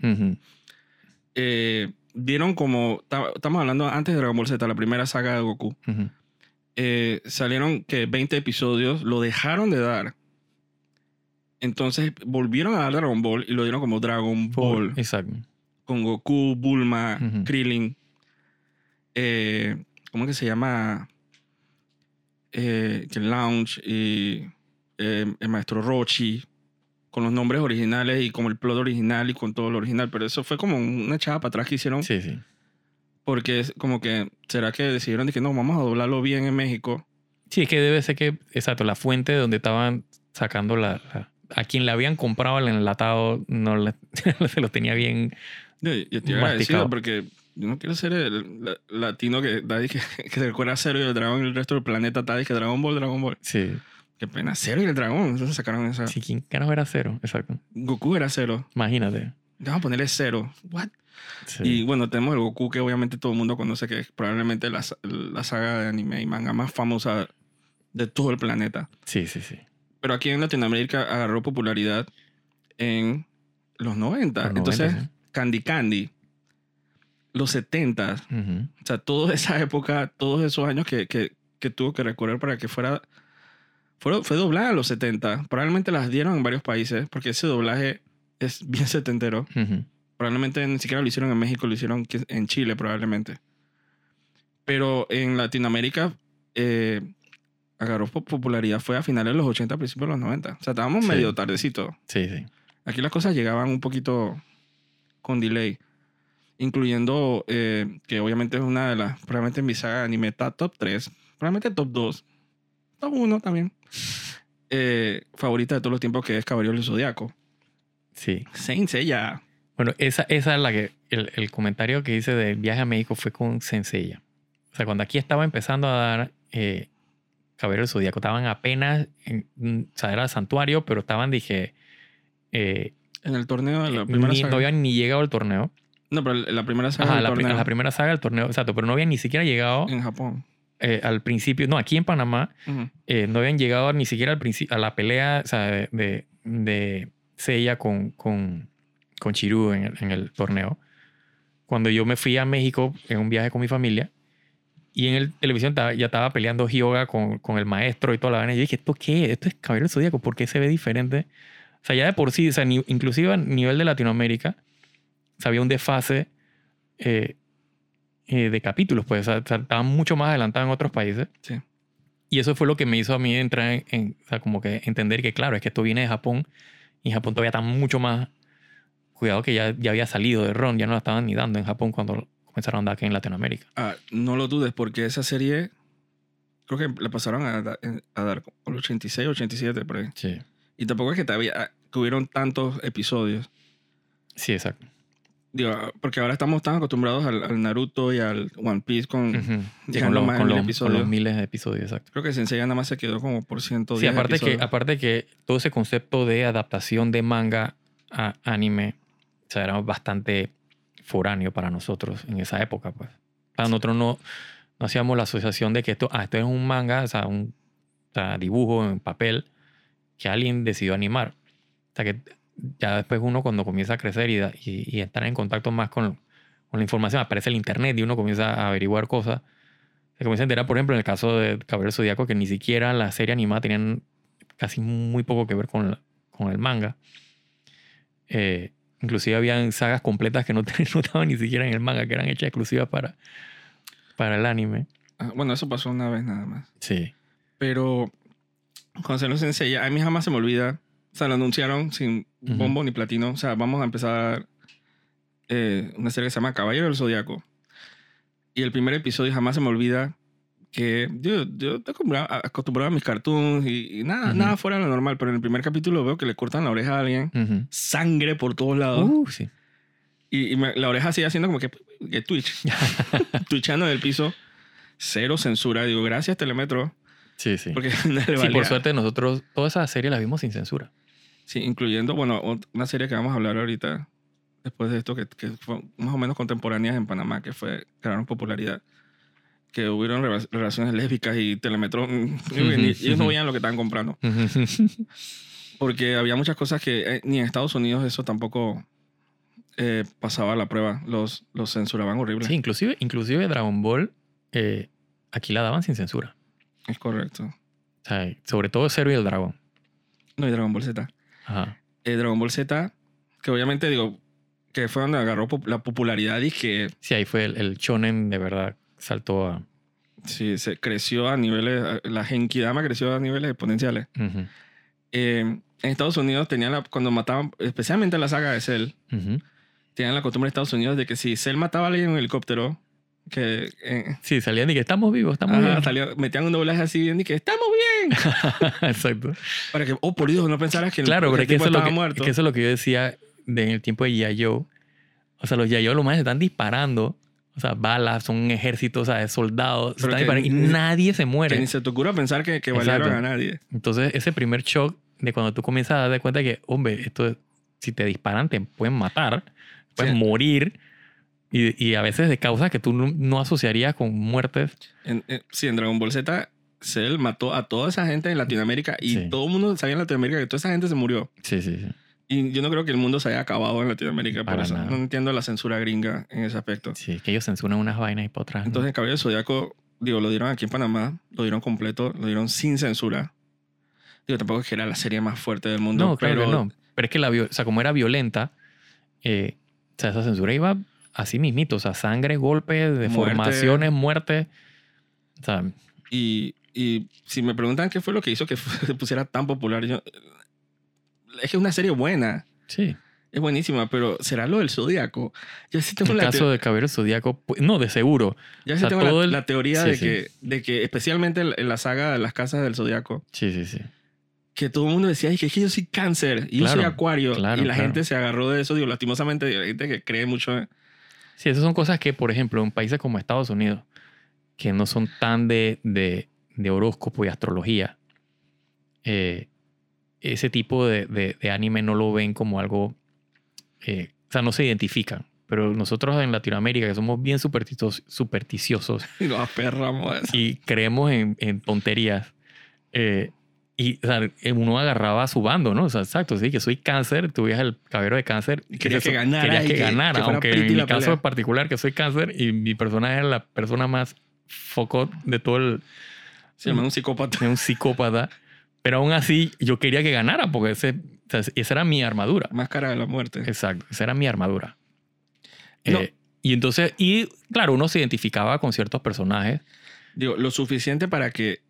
Eh, dieron como, ta- estamos hablando antes de Dragon Ball Z, la primera saga de Goku, eh, salieron que 20 episodios, lo dejaron de dar. Entonces volvieron a dar Dragon Ball y lo dieron como Dragon Ball, Exacto. con Goku, Bulma, Ujú. Krillin, eh, ¿cómo que se llama? Eh, el Lounge y eh, el maestro Rochi, con los nombres originales y como el plot original y con todo lo original, pero eso fue como una echada para atrás que hicieron Sí, sí. porque es como que, ¿será que decidieron de que no, vamos a doblarlo bien en México? Sí, es que debe ser que, exacto, la fuente de donde estaban sacando la, la- a quien le habían comprado el enlatado no le- se lo tenía bien. Yo, yo agradecido porque yo no quiero ser el, la- latino que, que, que se recuerda a Cero y el dragón y el resto del planeta está que Dragon Ball, Dragon Ball. Sí. Qué pena, Cero y el dragón. Entonces sacaron esa. Sí, ¿quién carajo era cero? Exacto. Goku era Cero. Imagínate. Vamos a ponerle Cero. What? Sí. Y bueno, tenemos el Goku que obviamente todo el mundo conoce que es probablemente la, la saga de anime y manga más famosa de todo el planeta. sí, sí, sí. Pero aquí en Latinoamérica agarró popularidad en los 90. Los Entonces, 90, Candy Candy, los 70, sí. Ujú. o sea, toda esa época, todos esos años que, que, que tuvo que recorrer para que fuera. Fue, fue doblada en los 70. Probablemente las dieron en varios países, porque ese doblaje es bien setentero. Ujú. Probablemente ni siquiera lo hicieron en México, lo hicieron en Chile, probablemente. Pero en Latinoamérica eh, agarró po- popularidad, fue a finales de los 80, principios de los 90. O sea, estábamos Sí. medio tardecito. Sí, sí. Aquí las cosas llegaban un poquito con delay. Incluyendo eh, que obviamente es una de las, probablemente en mi saga de anime está top 3, probablemente top 2, top 1 también. Eh, favorita de todos los tiempos que es Caballero del Zodiaco. Sí. Saint Seiya. Bueno, esa, esa es la que. El, el comentario que hice del viaje a México fue con Senseiya. O sea, cuando aquí estaba empezando a dar eh, Caballero del Zodíaco, estaban apenas. En, mm, o sea, era santuario, pero estaban, dije. eh, En el torneo, en la primera ni, saga. no habían ni llegado al torneo. No, pero la primera saga Ajá, del la, torneo la primera saga del torneo, exacto, pero no habían ni siquiera llegado en Japón. eh, al principio, no, aquí en Panamá, Ujú. eh, no habían llegado ni siquiera al a la pelea o sea, de, de, de Seiya con, con, con Chiru en el, en el torneo. Cuando yo me fui a México en un viaje con mi familia y en el televisión ya estaba peleando Hyoga con, con el maestro y toda la vaina. Y yo dije, ¿esto qué? ¿Esto es Caballero del Zodíaco? ¿Por qué se ve diferente? O sea, ya de por sí, o sea, ni- inclusive a nivel de Latinoamérica, o sea, había un desfase eh, eh, de capítulos, pues, o sea, o sea, estaban mucho más adelantados en otros países. Sí. Y eso fue lo que me hizo a mí entrar en, en- o sea, como que entender que, claro, es que esto viene de Japón y en Japón todavía está mucho más. Cuidado que ya, ya había salido de Ron, ya no la estaban ni dando en Japón cuando comenzaron a dar aquí en Latinoamérica. Ah, no lo dudes, porque esa serie creo que la pasaron a, a dar con el 86, 87, por ahí. Sí. Y tampoco es que, todavía, que hubieron tantos episodios. Sí, exacto. Digo, porque ahora estamos tan acostumbrados al, al Naruto y al One Piece con... Ujú. Sí, llegando con, los, más con los- con los miles de episodios, exacto. Creo que Sensei nada más se quedó como por 110 Sí, aparte que, aparte que todo ese concepto de adaptación de manga a anime o sea, era bastante foráneo para nosotros en esa época. Pues. Para nosotros no, no hacíamos la asociación de que esto, ah, esto es un manga, o sea, un dibujo en papel que alguien decidió animar. O sea, que ya después uno cuando comienza a crecer y, estar en contacto más con, la información, aparece el internet y uno comienza a averiguar cosas. Se comienza a enterar, por ejemplo, en el caso de Caballero Zodíaco, que ni siquiera la serie animada tenían casi muy poco que ver con el manga. Eh, inclusive habían sagas completas que no, no estaban ni siquiera en el manga, que eran hechas exclusivas para, para el anime. Ah, bueno, eso pasó una vez nada más. Sí. Pero cuando se lo Sensei, a mí jamás se me olvida. O sea, lo anunciaron sin bombo ni platino. O sea, vamos a empezar eh, una serie que se llama Caballero del Zodiaco. Y el primer episodio jamás se me olvida que yo, yo estoy acostumbrado, acostumbrado a mis cartoons y, y nada, Ujú. nada fuera de lo normal. Pero en el primer capítulo veo que le cortan la oreja a alguien, Ujú. sangre por todos lados. Uh, sí. Y, y me- la oreja sigue haciendo como que, que Twitch. Twitchando en el piso. Cero censura. Digo, gracias, Telemetro. Sí, sí. Porque no le Sí, por suerte nosotros toda esa serie la vimos sin censura. Sí, incluyendo, bueno, una serie que vamos a hablar ahorita, después de esto, que, que fue más o menos contemporáneas en Panamá, que fue, ganaron popularidad, que hubieron rela- relaciones lésbicas y Telemetro, mm, y ellos no veían lo que estaban comprando. Porque había muchas cosas que eh, ni en Estados Unidos eso tampoco eh, pasaba la prueba. Los, los censuraban horrible. sí, inclusive, inclusive Dragon Ball eh, aquí la daban sin censura. Es correcto. O sea, sobre todo Zero y el Dragón. No, y Dragon Ball Z. Ajá. Eh, Dragon Ball Z, que obviamente digo, que fue donde agarró la popularidad y que Sí, ahí fue el, el shonen de verdad saltó a... Sí, se creció a niveles, la Genkidama creció a niveles exponenciales. Ujú, Eh, en Estados Unidos tenían la, cuando mataban, especialmente en la saga de Cell, ujú. tenían la costumbre de Estados Unidos de que si Cell mataba a alguien en un helicóptero, que eh, Sí, salían y que estamos vivos, estamos ajá, vivos. salía- metían un doblaje así bien y que estamos bien. Exacto. Para que, oh, por Dios, no pensaras que Claro, pero el es que, eso es, lo estaba que, muerto. que eso es lo que yo decía de, en el tiempo de Yayo. O sea, los Yayo lo más están disparando. O sea, balas, son un ejército, o sea, de soldados. que y nadie se que muere. ni se te ocurra pensar que, que valieron a nadie. Entonces, ese primer shock de cuando tú comienzas a darte cuenta que, hombre, esto, es- si te disparan, te pueden matar, pueden Sí. morir. Y, y a veces de causas que tú no, no asociarías con muertes. En, en- sí, en Dragon Ball Z, Cell mató a toda esa gente en Latinoamérica y Sí. todo el mundo sabía en Latinoamérica que toda esa gente se murió. Sí, sí, sí. Y yo no creo que el mundo se haya acabado en Latinoamérica por Para eso. nada. No entiendo la censura gringa en ese aspecto. Sí, que ellos censuran unas vainas y para otras. ¿no? Entonces, el Caballero Zodíaco, digo, lo dieron aquí en Panamá, lo dieron completo, lo dieron sin censura. Digo, tampoco es que era la serie más fuerte del mundo, no, claro pero que no. Pero es que la, o sea, como era violenta, eh, o sea, esa censura iba así mismito. O sea, sangre, golpes, deformaciones, muerte. O sea, Y, y si me preguntan qué fue lo que hizo que se pusiera tan popular, yo, es que es una serie buena, sí. es buenísima, pero ¿será lo del Zodíaco? Yo sí tengo En la, caso de Caballero Zodíaco, no, de seguro. yo o sí sea, tengo la, el- la teoría Sí, de, sí. Que, de que, especialmente en la saga de las casas del Zodíaco, Sí, sí, sí. que todo el mundo decía, "Ay, que es que yo soy cáncer y yo soy Claro, acuario. claro, y la claro. gente se agarró de eso, digo, lastimosamente, la gente que cree mucho en... Sí, esas son cosas que, por ejemplo, en países como Estados Unidos, que no son tan de, de, de horóscopo y astrología, eh, ese tipo de, de- de anime no lo ven como algo, eh, o sea, no se identifican. Pero nosotros en Latinoamérica, que somos bien supersticiosos, Y nos aferramos a eso. y creemos en, en tonterías, eh, y o sea, uno agarraba a su bando, ¿no? O sea, exacto, sí, que soy cáncer, tú el caballero de cáncer. Y querías eso- que ganara Querías que, que- ganara, que aunque en mi la caso pelea. en particular, que soy cáncer y mi personaje es la persona más focot de todo el, Se llama un psicópata. un psicópata. Pero aún así, yo quería que ganara porque ese, o sea, esa era mi armadura. Máscara de la muerte. Exacto, esa era mi armadura. No. Eh, y entonces, y claro, uno se identificaba con ciertos personajes. Digo, lo suficiente para que,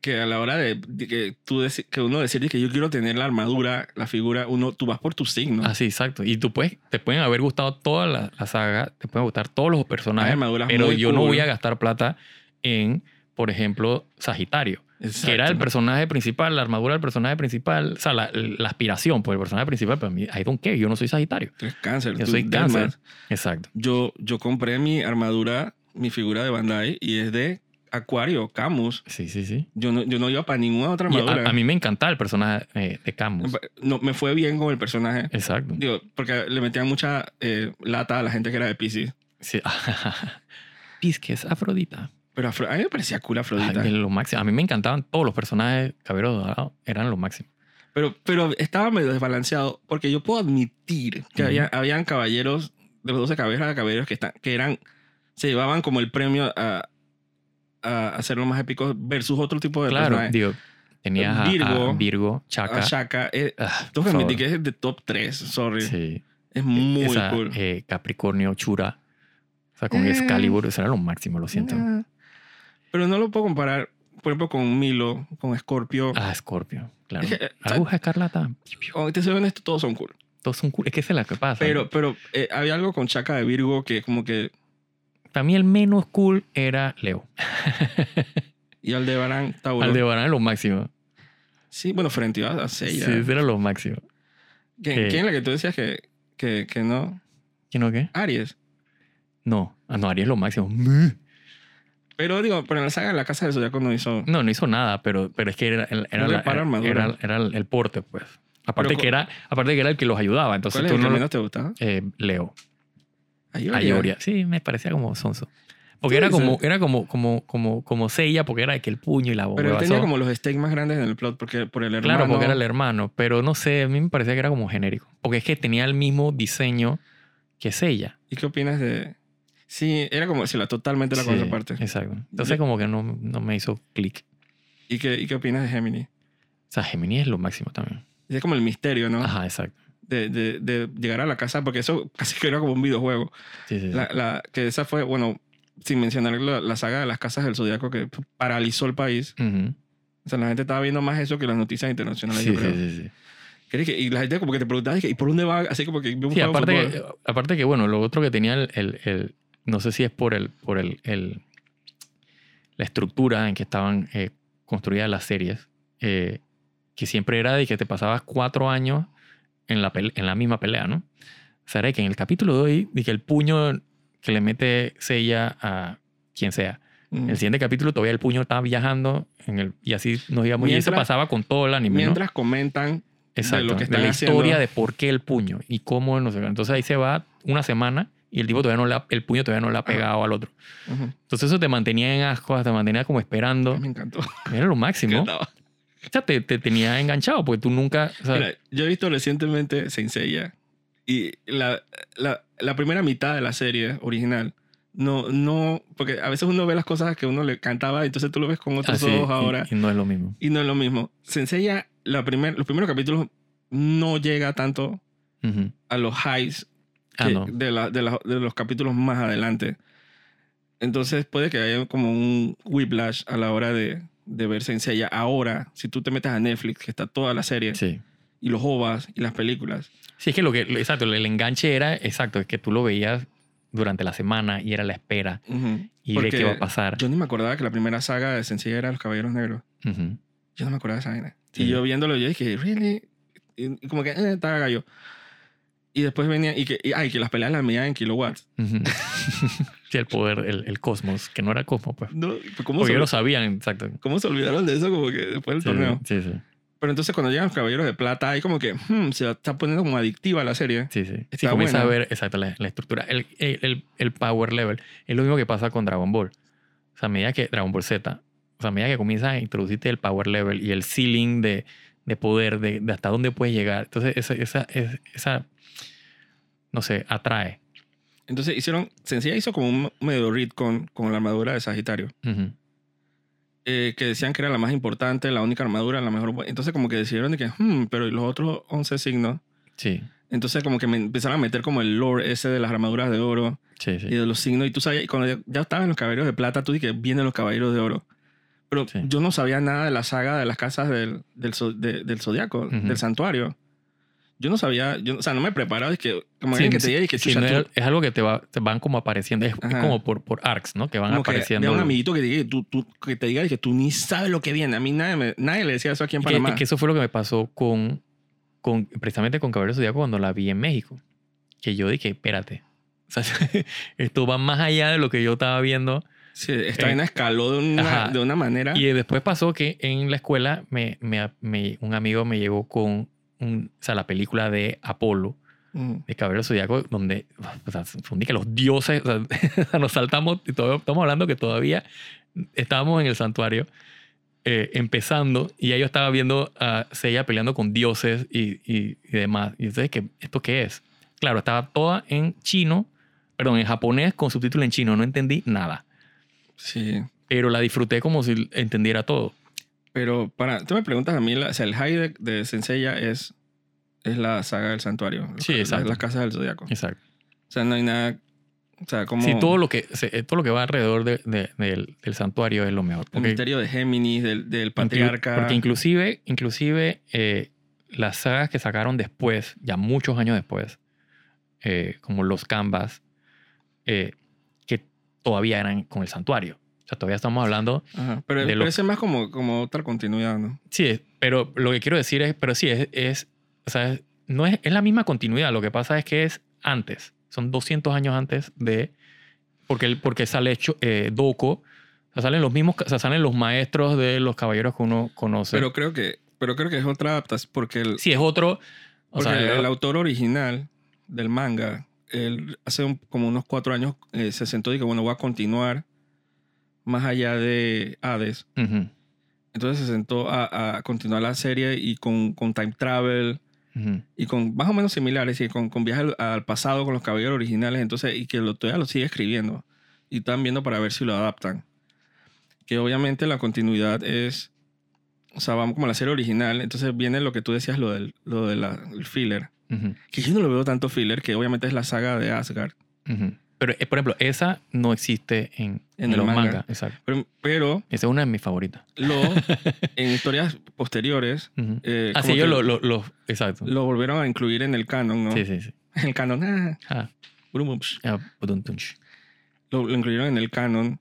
que a la hora de, de que, tú deci- que uno decide que yo quiero tener la armadura, la figura, uno, tú vas por tu signo. Así, exacto. Y tú puedes, te pueden haber gustado toda la, la saga, te pueden gustar todos los Hay personajes, armaduras pero muy yo no cool. voy a gastar plata en, por ejemplo, Sagitario, que era el personaje principal, la armadura del personaje principal, o sea, la, la aspiración por el personaje principal, pero a mí, I don't care, yo no soy Sagitario. Tú eres cáncer. Yo tú soy cáncer. Exacto. Yo, yo compré mi armadura, mi figura de Bandai, y es de Acuario, Camus. Sí, sí, sí. Yo no, yo no iba para ninguna otra armadura. a, a mí me encantaba el personaje eh, de Camus. no, me fue bien con el personaje. Exacto. Digo, porque le metían mucha eh, lata a la gente que era de Pisces. Sí. Pisques, Afrodita. Pero Afro- a mí me parecía cool Afrodita. Ay, lo máximo. A mí me encantaban todos los personajes Caballero Dorado. Eran lo máximo. Pero, pero estaba medio desbalanceado porque yo puedo admitir que Ujú. había, habían caballeros, de los 12 caballeros, caballeros que, están, que eran, se llevaban como el premio a, a, los más épicos versus otro tipo de Claro, personajes. digo, tenías a- a Virgo, Virgo, Chaka. A Shaka, eh, Ah, tengo que admitir que es de top 3, sorry. Sí. Es muy Esa, cool. eh, Capricornio, Chura. O sea, con Eh. Excalibur. Eso era lo máximo, lo siento. Nah. Pero no lo puedo comparar, por ejemplo, con Milo, con Scorpio. Ah, Scorpio. Claro. Aguja escarlata. Te soy honesto, todos son cool. Todos son cool. Es que esa es la que pasa. Pero, pero eh, había algo con Chaka de Virgo que como que... Para mí el menos cool era Leo. Y Aldebarán, Tauro. Aldebarán es lo máximo. Sí, bueno, frente a, Seiya. Sí, era lo máximo. ¿Quién, Eh. quién es la que tú decías que, que, que no? ¿Quién o qué? Aries. No. Ah, no, Aries es lo máximo. Pero digo, pero en la saga de la Casa del Zodiaco no hizo... No, no hizo nada, pero, pero es que era, era, la- era, era el, porte, pues. Aparte Pero que, era, aparte que era el que los ayudaba. Entonces ¿Cuál es tú el que no lo- menos te gustaba? eh, Leo. Ayoria. Ayoria. Sí, me parecía como sonso. Porque ¿Qué era como, era como, como, como, como Seiya, porque era que el puño y la Pero él tenía como los stakes más grandes en el plot porque, por el hermano. Claro, porque era el hermano. Pero no sé, a mí me parecía que era como genérico. Porque es que tenía el mismo diseño que Seiya. ¿Y qué opinas de...? Sí, era como decirlo, totalmente la Sí, contraparte. Exacto. Entonces Yo- como que no, no me hizo clic. ¿Y qué, ¿Y qué opinas de Gemini? O sea, Gemini es lo máximo también. Es como el misterio, ¿no? Ajá, exacto. De, de, de llegar a la casa, porque eso casi que era como un videojuego. Sí, sí. La, la- que esa fue, bueno, sin mencionar la, la saga de las casas del Zodíaco que paralizó el país. Ujú. O sea, la gente estaba viendo más eso que las noticias internacionales, Sí, yo creo. sí, sí, sí. ¿Crees que- Y la gente como que te preguntaba, ¿y por dónde va? Así como que Sí, aparte que, aparte que, bueno, lo otro que tenía el, el- el- no sé si es por el, por el, el- la estructura en que estaban eh, construidas las series, eh, que siempre era de que te pasabas cuatro años en la, en la misma pelea, ¿no? O sea, era que en el capítulo de hoy, de que el puño que le mete Seiya a quien sea, Mm. en el siguiente capítulo todavía el puño estaba viajando en el, y así nos íbamos. y eso Mientras- pasaba con todo el anime, ¿no? Mientras comentan Exacto, lo que de están la historia de por qué el puño y cómo no sé. Entonces ahí se va una semana y el tipo todavía no le ha- el puño todavía no le ha pegado al otro. Entonces eso te mantenía en ascuas, te mantenía como esperando. Me encantó. Era lo máximo. O sea, te, te tenía enganchado porque tú nunca... o sea, Mira, yo he visto recientemente Saint Seiya y la, la, la primera mitad de la serie original no, no, porque a veces uno ve las cosas que uno le cantaba, entonces tú lo ves con otros así, ojos y- ahora Y, no es lo mismo. y no es lo mismo. Saint Seiya, la primer, los primeros capítulos no llega tanto Ujú. a los highs Ah, no. de, la- de, la- de los capítulos más adelante. Entonces puede que haya como un whiplash a la hora de, de ver Saint Seiya. Ahora, si tú te metes a Netflix, que está toda la serie, Sí. y los OVAs y las películas, Sí, es que lo que... Exacto, el enganche era... Exacto, es que tú lo veías durante la semana y era la espera Ujú. y Porque de qué va a pasar. Yo ni me acordaba que la primera saga de Sensei era Los Caballeros Negros. Ujú. Yo no me acordaba de esa vaina. Sí. Y yo viéndolo, yo dije, ¿really? Y como que, eh, estaba gallo. Y después venía, y que, y, ay, que las peleas las medían en kilowatts. Sí, el poder, el, el cosmos, que no era cosmos, pues. No, ¿cómo, Porque se, lo sabían, exacto. ¿Cómo se olvidaron de eso como que después del Sí, torneo? Sí, sí. Pero entonces cuando llegan los Caballeros de Plata, hay como que hmm, se está poniendo como adictiva la serie. Sí, sí. Está Sí, comienza a buena. ver exacto, la, la estructura. El, el, el- power level es lo mismo que pasa con Dragon Ball. O sea, a medida que Dragon Ball Z, o sea, a medida que comienzas a introducirte el power level y el ceiling de, de poder, de, de hasta dónde puedes llegar. Entonces, esa, esa, es- esa, no sé, atrae. Entonces hicieron, Sencilla hizo como un medio retcon con la armadura de Sagitario. Eh, que decían que era la más importante, la única armadura, la mejor. Entonces como que decidieron de que, hmm, pero ¿y los otros 11 signos? Sí, Entonces como que me empezaron a meter como el lore ese de las armaduras de oro sí, sí. y de los signos. Y tú sabías, y cuando ya, ya estaban los caballeros de plata, tú que vienen los caballeros de oro. Pero Sí. yo no sabía nada de la saga de las casas del, del, zo- de- del zodiaco, del santuario. Yo no sabía, yo, o sea, no me preparaba, es que como Sí, que te diga y que sí, no es, es algo que te, va, te van como apareciendo, es, es como por, por arcs, ¿no? Que van como que apareciendo. vea un amiguito que te diga, tú, tú- que te diga que tú ni sabes lo que viene. A mí nadie, me- nadie le decía eso aquí en que, Panamá. y que eso fue lo que me pasó con, con precisamente con Caballero Zodíaco cuando la vi en México. Que yo dije, espérate. O sea, esto va más allá de lo que yo estaba viendo. Sí, esta Eh, vaina escaló de una, de una manera. Y después pasó que en la escuela me, me- me- un amigo me llegó con un- o sea, la película de Apolo, Mm. de Caballero Zodíaco, donde o sea, que los dioses, o sea, nos saltamos y todavía, estamos hablando que todavía estábamos en el santuario eh, empezando y ya yo estaba viendo a Seiya peleando con dioses y, y- y demás. Y entonces, ¿qué, ¿esto qué es? Claro, estaba toda en chino, perdón, en japonés con subtítulo en chino, no entendí nada, Sí. pero la disfruté como si entendiera todo. Pero para, tú me preguntas a mí, la- o sea, el high de, de Senseiya es, es la saga del santuario. Sí, exacto. Las casas del zodiaco. Exacto. O sea, no hay nada. O sea, como. Sí, todo lo que, se- todo lo que va alrededor de- de- del, del santuario es lo mejor. El misterio de Géminis, del, del patriarca. Porque inclusive, inclusive eh, las sagas que sacaron después, ya muchos años después, eh, como los Canvas, eh, que todavía eran con el santuario. Sea, todavía estamos hablando... Ajá, Pero, de lo- es más como, como otra continuidad, ¿no? Sí, pero lo que quiero decir es, pero sí, es, es o sea, no es, es la misma continuidad. Lo que pasa es que es antes. Son 200 años antes de... Porque, porque sale hecho, eh, Doko. O sea, salen los mismos, o sea, salen los maestros de los caballeros que uno conoce. Pero creo que, pero creo que es otra adaptación. Porque el, Sí, es otro. O porque sea, el, el autor original del manga, él hace un- como unos cuatro años eh, se sentó y que, bueno, voy a continuar más allá de Hades. ujú, Entonces se sentó a, a continuar la serie y con, con time travel ujú. y con más o menos similares y con, con viajes al, al pasado con los caballeros originales. Entonces, y que lo, todavía lo sigue escribiendo y están viendo para ver si lo adaptan. Que obviamente la continuidad es, o sea, vamos como la serie original. Entonces viene lo que tú decías, lo del, lo del filler. Ujú, Que yo no lo veo tanto filler, que obviamente es la saga de Asgard. Pero, eh, por ejemplo, esa no existe en, En en el los manga. mangas. Exacto. Pero, pero Esa es una de mis favoritas. lo, en historias posteriores, Ujú. eh, Así como yo lo, lo, lo- Exacto. lo volvieron a incluir en el canon, ¿no? Sí, sí, sí. En el canon, ah, Ah, ah, lo, lo incluyeron en el canon.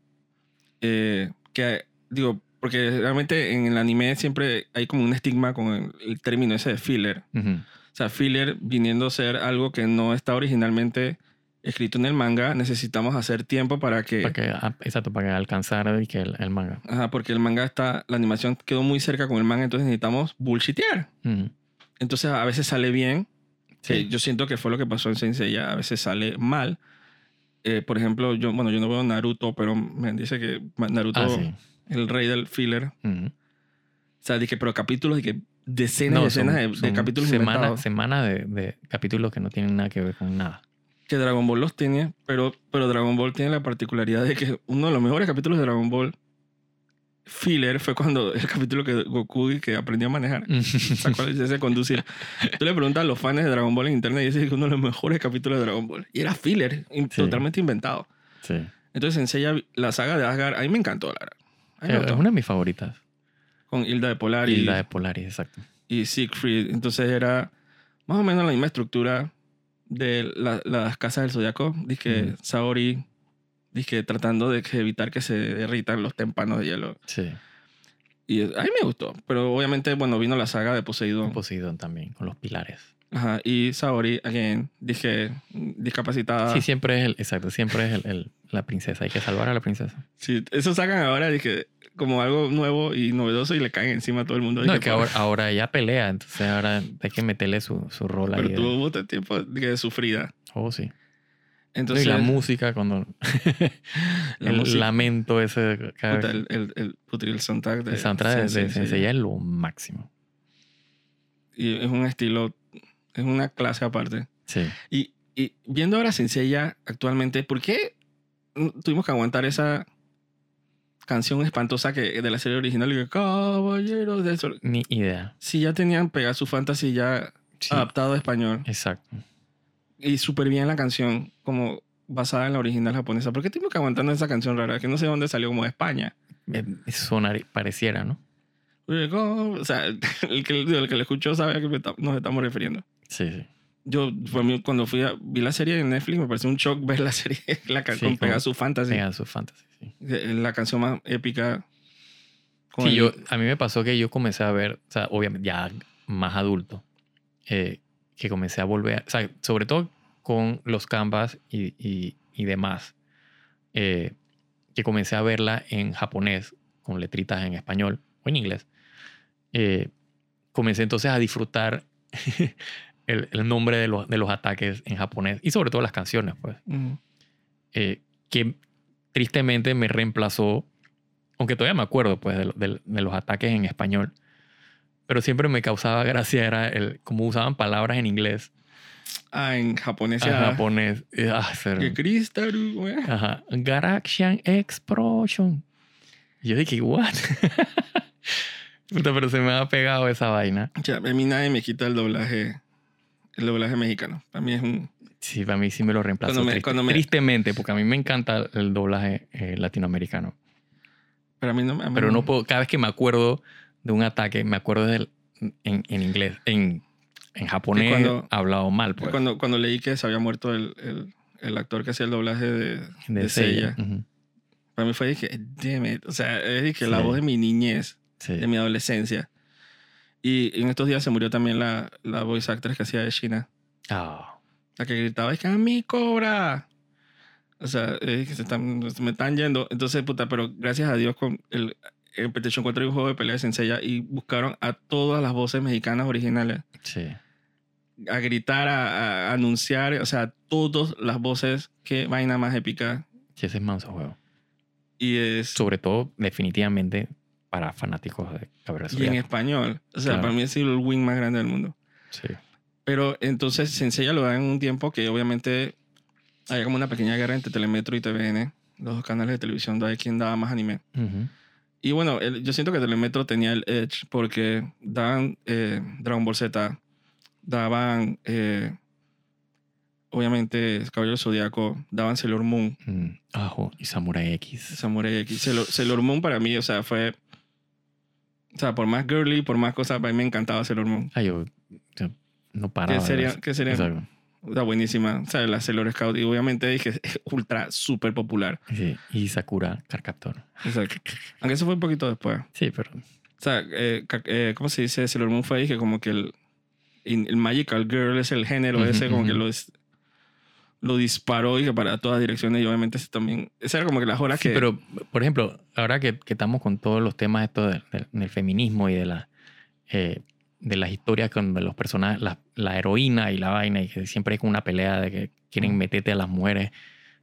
eh, que, digo, porque realmente en el anime siempre hay como un estigma con el, el término ese de filler. Ujú. O sea, filler viniendo a ser algo que no está originalmente escrito en el manga, necesitamos hacer tiempo para que... Para que, ah, exacto, para que alcanzara y que el, el manga. Ajá, porque el manga está, la animación quedó muy cerca con el manga, entonces necesitamos bullshitear. Entonces a veces sale bien, Sí. yo siento que fue lo que pasó en Saint a veces sale mal. Eh, por ejemplo, yo, bueno, yo no veo Naruto, pero me dice que Naruto Ah, sí. el rey del filler. Ujú. O sea, dije, pero capítulos y que decenas No, y decenas son- de, capítulos semana, inventados. semana de, de capítulos que no tienen nada que ver con nada. Que Dragon Ball los tiene, pero, pero Dragon Ball tiene la particularidad de que uno de los mejores capítulos de Dragon Ball filler fue cuando el capítulo que Goku que aprendió a manejar. Sacó la licencia de conducir. Tú le preguntas a los fans de Dragon Ball en internet y dicen que es uno de los mejores capítulos de Dragon Ball. Y era filler, Sí. totalmente inventado. sí. Entonces enseña la saga de Asgard. A mí me encantó, la verdad. Me Es una de mis favoritas. Con Hilda de Polaris. La de Polaris, exacto. y Siegfried. Entonces era más o menos la misma estructura de la- las casas del zodiaco. Dice Ujú. Saori, dice tratando de evitar que se derritan los témpanos de hielo. Sí. Y es- a mí me gustó. Pero obviamente, bueno, vino la saga de Poseidón. Poseidón también, con los pilares. Ajá. Y Saori, again, dije, discapacitada. Sí, siempre es el, exacto, siempre es el, el- la princesa. Hay que salvar a la princesa. Sí, eso sacan ahora, dije, como algo nuevo y novedoso y le caen encima a todo el mundo. No, que "Por- ahora, ahora ella pelea, entonces ahora hay que meterle su, su rol ahí. Pero de- tuvo mucho tiempo de sufrida. Oh, sí. No, Entonces, y la música, cuando. La el música. lamento ese. cada puta, vez- el, el, el, el soundtrack de el soundtrack de, de Sensei, Sensei es lo máximo. Y es un estilo, es una clase aparte. Sí. Y, y viendo ahora Sensei actualmente, ¿por qué tuvimos que aguantar esa canción espantosa que de la serie original? Y que, Caballeros del Sol. Ni idea. Si ya tenían Pegasus Fantasy ya Sí, adaptado a español. exacto. Y súper bien la canción, como basada en la original japonesa. ¿Por qué tuvimos que aguantar esa canción rara? Que no sé dónde salió, como de España. Eh, sonar- pareciera, ¿no? O sea, el que, el que lo escuchó sabe a qué nos estamos refiriendo. Sí, sí. Yo, mí, cuando fui a, vi la serie en Netflix, me pareció un shock ver la serie la ca- Sí, Pegasus Fantasy. Pegasus Fantasy, sí. Eh, La canción más épica. con Sí, el- yo, a mí me pasó que yo comencé a ver, o sea, obviamente ya más adulto, eh, que comencé a volver, o sea, sobre todo con los canvas y, y, y demás, eh, que comencé a verla en japonés, con letritas en español o en inglés. eh, comencé entonces a disfrutar el, el nombre de los, de los ataques en japonés y sobre todo las canciones, pues Ujú. eh, que tristemente me reemplazó, aunque todavía me acuerdo pues de, de- de los ataques en español, pero siempre me causaba gracia era el cómo usaban palabras en inglés Ah, en japonés. a ya- japonés. Eh, ah, ser- Cristaru, güey. Ajá. Garaxian Explosion. Yo dije, ¿what? Pero se me ha pegado esa vaina. Ya, a mí nadie me quita el doblaje, el doblaje mexicano. Para mí es un... Sí, para mí sí me lo reemplazó. Cuando me- triste- cuando me- Tristemente, porque a mí me encanta el doblaje eh, latinoamericano. Para mí no, a mí Pero no puedo, cada vez que me acuerdo de un ataque, me acuerdo del, en, en inglés, en, en japonés cuando- hablado mal, pues. Cuando, cuando leí que se había muerto el, el, el actor que hacía el doblaje de, de de Seiya. Seiya, Ujú. para mí fue dije, damn it. O sea, es dije, la Sí. voz de mi niñez, Sí. de mi adolescencia. Y en estos días se murió también la, la voice actress que hacía de China. Ah, La que gritaba, es que a mí cobra. O sea, es que se, están, se me están yendo. Entonces, puta, pero gracias a Dios con el, el PlayStation 4 hay un juego de pelea de Senseiya y buscaron a todas las voces mexicanas originales sí. a gritar, a, a anunciar, o sea, todas las voces, qué vaina más épica. Sí, ese es manso juego. Y es Sobre todo, definitivamente, para fanáticos de Caballeros y en español. O sea, Claro. para mí es el win más grande del mundo. Sí. Pero entonces Senseiya lo da en un tiempo que obviamente había como una pequeña guerra entre Telemetro y TVN, los dos canales de televisión, de quién daba más anime. Ujú. Y bueno, el- yo siento que Telemetro tenía el edge porque daban eh, Dragon Ball Z, daban eh, obviamente Caballero Zodíaco, daban Sailor Moon, Mm. Ajo, y Samurai X. Samurai X. Sailor, Sailor Moon para mí, o sea, fue... O sea, por más girly, por más cosas, para mí me encantaba Sailor Moon. Ay, yo no paraba. ¿Qué de sería? ¿Qué sería? Exacto. Sea, buenísima. O sea, la Sailor Scout. Y obviamente dije, es ultra, súper popular. Sí, Y Sakura Carcaptor. Exacto. Aunque eso fue un poquito después. Sí, pero O sea, eh, eh, ¿cómo se dice? Sailor Moon fue, dije, como que el, el Magical Girl es el género Ujú, ese, como que lo, lo disparó y que para todas direcciones. Y obviamente ese también. Esa era como que las horas Sí, que. pero por ejemplo, ahora que, que estamos con todos los temas del, del- del feminismo y de la eh, de las historias con los personajes, la, la heroína y la vaina, y que siempre hay como una pelea de que quieren meterte a las mujeres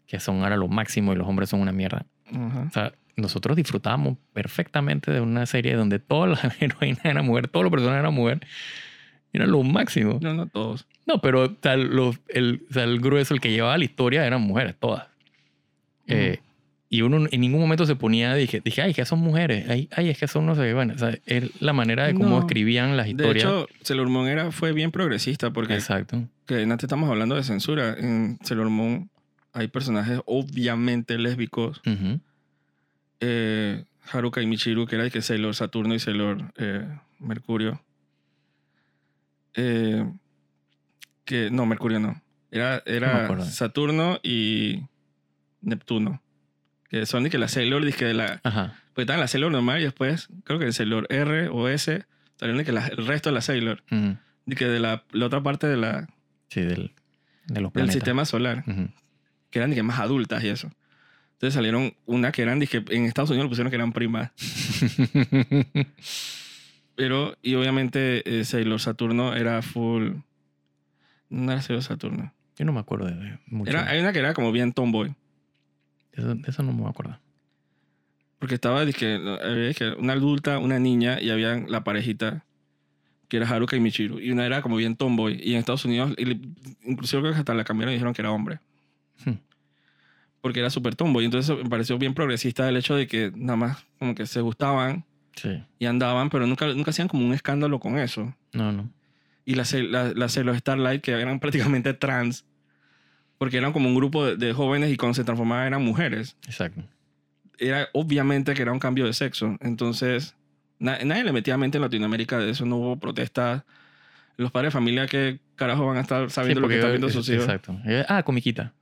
que son ahora lo máximo y los hombres son una mierda. O sea, nosotros disfrutábamos perfectamente de una serie donde todas las heroínas eran mujeres, todos los personajes eran mujeres. Era lo máximo. No, no todos. No, pero o sea, los- el, o sea, el grueso, el que llevaba la historia eran mujeres, todas. Eh, y uno en ningún momento se ponía, dije, dije ay, que son mujeres, ay, ay, es que son no sé qué. Bueno, o sea, es la manera de cómo No. escribían las De historias. hecho, Sailor Moon era, fue bien progresista porque Exacto. que no te estamos hablando de censura. En Sailor Moon hay personajes obviamente lésbicos. Eh, Haruka y Michiru, que era el que Sailor Saturno y Sailor eh, Mercurio. Eh, que, no, Mercurio no. Era, era. Saturno y Neptuno. Que son de que la Sailor, dije de la. Ajá. Porque estaba en la Sailor normal y después, creo que en Sailor R o S, salieron de que la- el resto de la Sailor. Ujú. De que de la, la otra parte de la, Sí, del, de los del sistema solar. Ujú. Que eran de que más adultas y eso. Entonces salieron una que eran, dije, en Estados Unidos lo pusieron que eran primas. Pero, y obviamente eh, Sailor Saturno era full. No era Sailor Saturno. Yo no me acuerdo de, de mucho. Era, hay una que era como bien tomboy. Eso, eso no me acuerdo. Porque estaba, dije, una adulta, una niña y había la parejita que era Haruka y Michiru. Y una era como bien tomboy. Y en Estados Unidos, inclusive creo que hasta la cambiaron y dijeron que era hombre. Hmm. Porque era súper tomboy. Entonces me pareció bien progresista el hecho de que nada más como que se gustaban Sí. y andaban, pero nunca, nunca hacían como un escándalo con eso. No, no. Y las la, la Sailor Starlight, que eran prácticamente trans, porque eran como un grupo de, de jóvenes y cuando se transformaban eran mujeres. Exacto. Era obviamente que era un cambio de sexo. Entonces, na- nadie le metía mente en Latinoamérica de eso, no hubo protestas. Los padres de familia, ¿qué carajo van a estar sabiendo Sí, lo que están viendo sus hijos? Exacto. Eh, Ah, comiquita.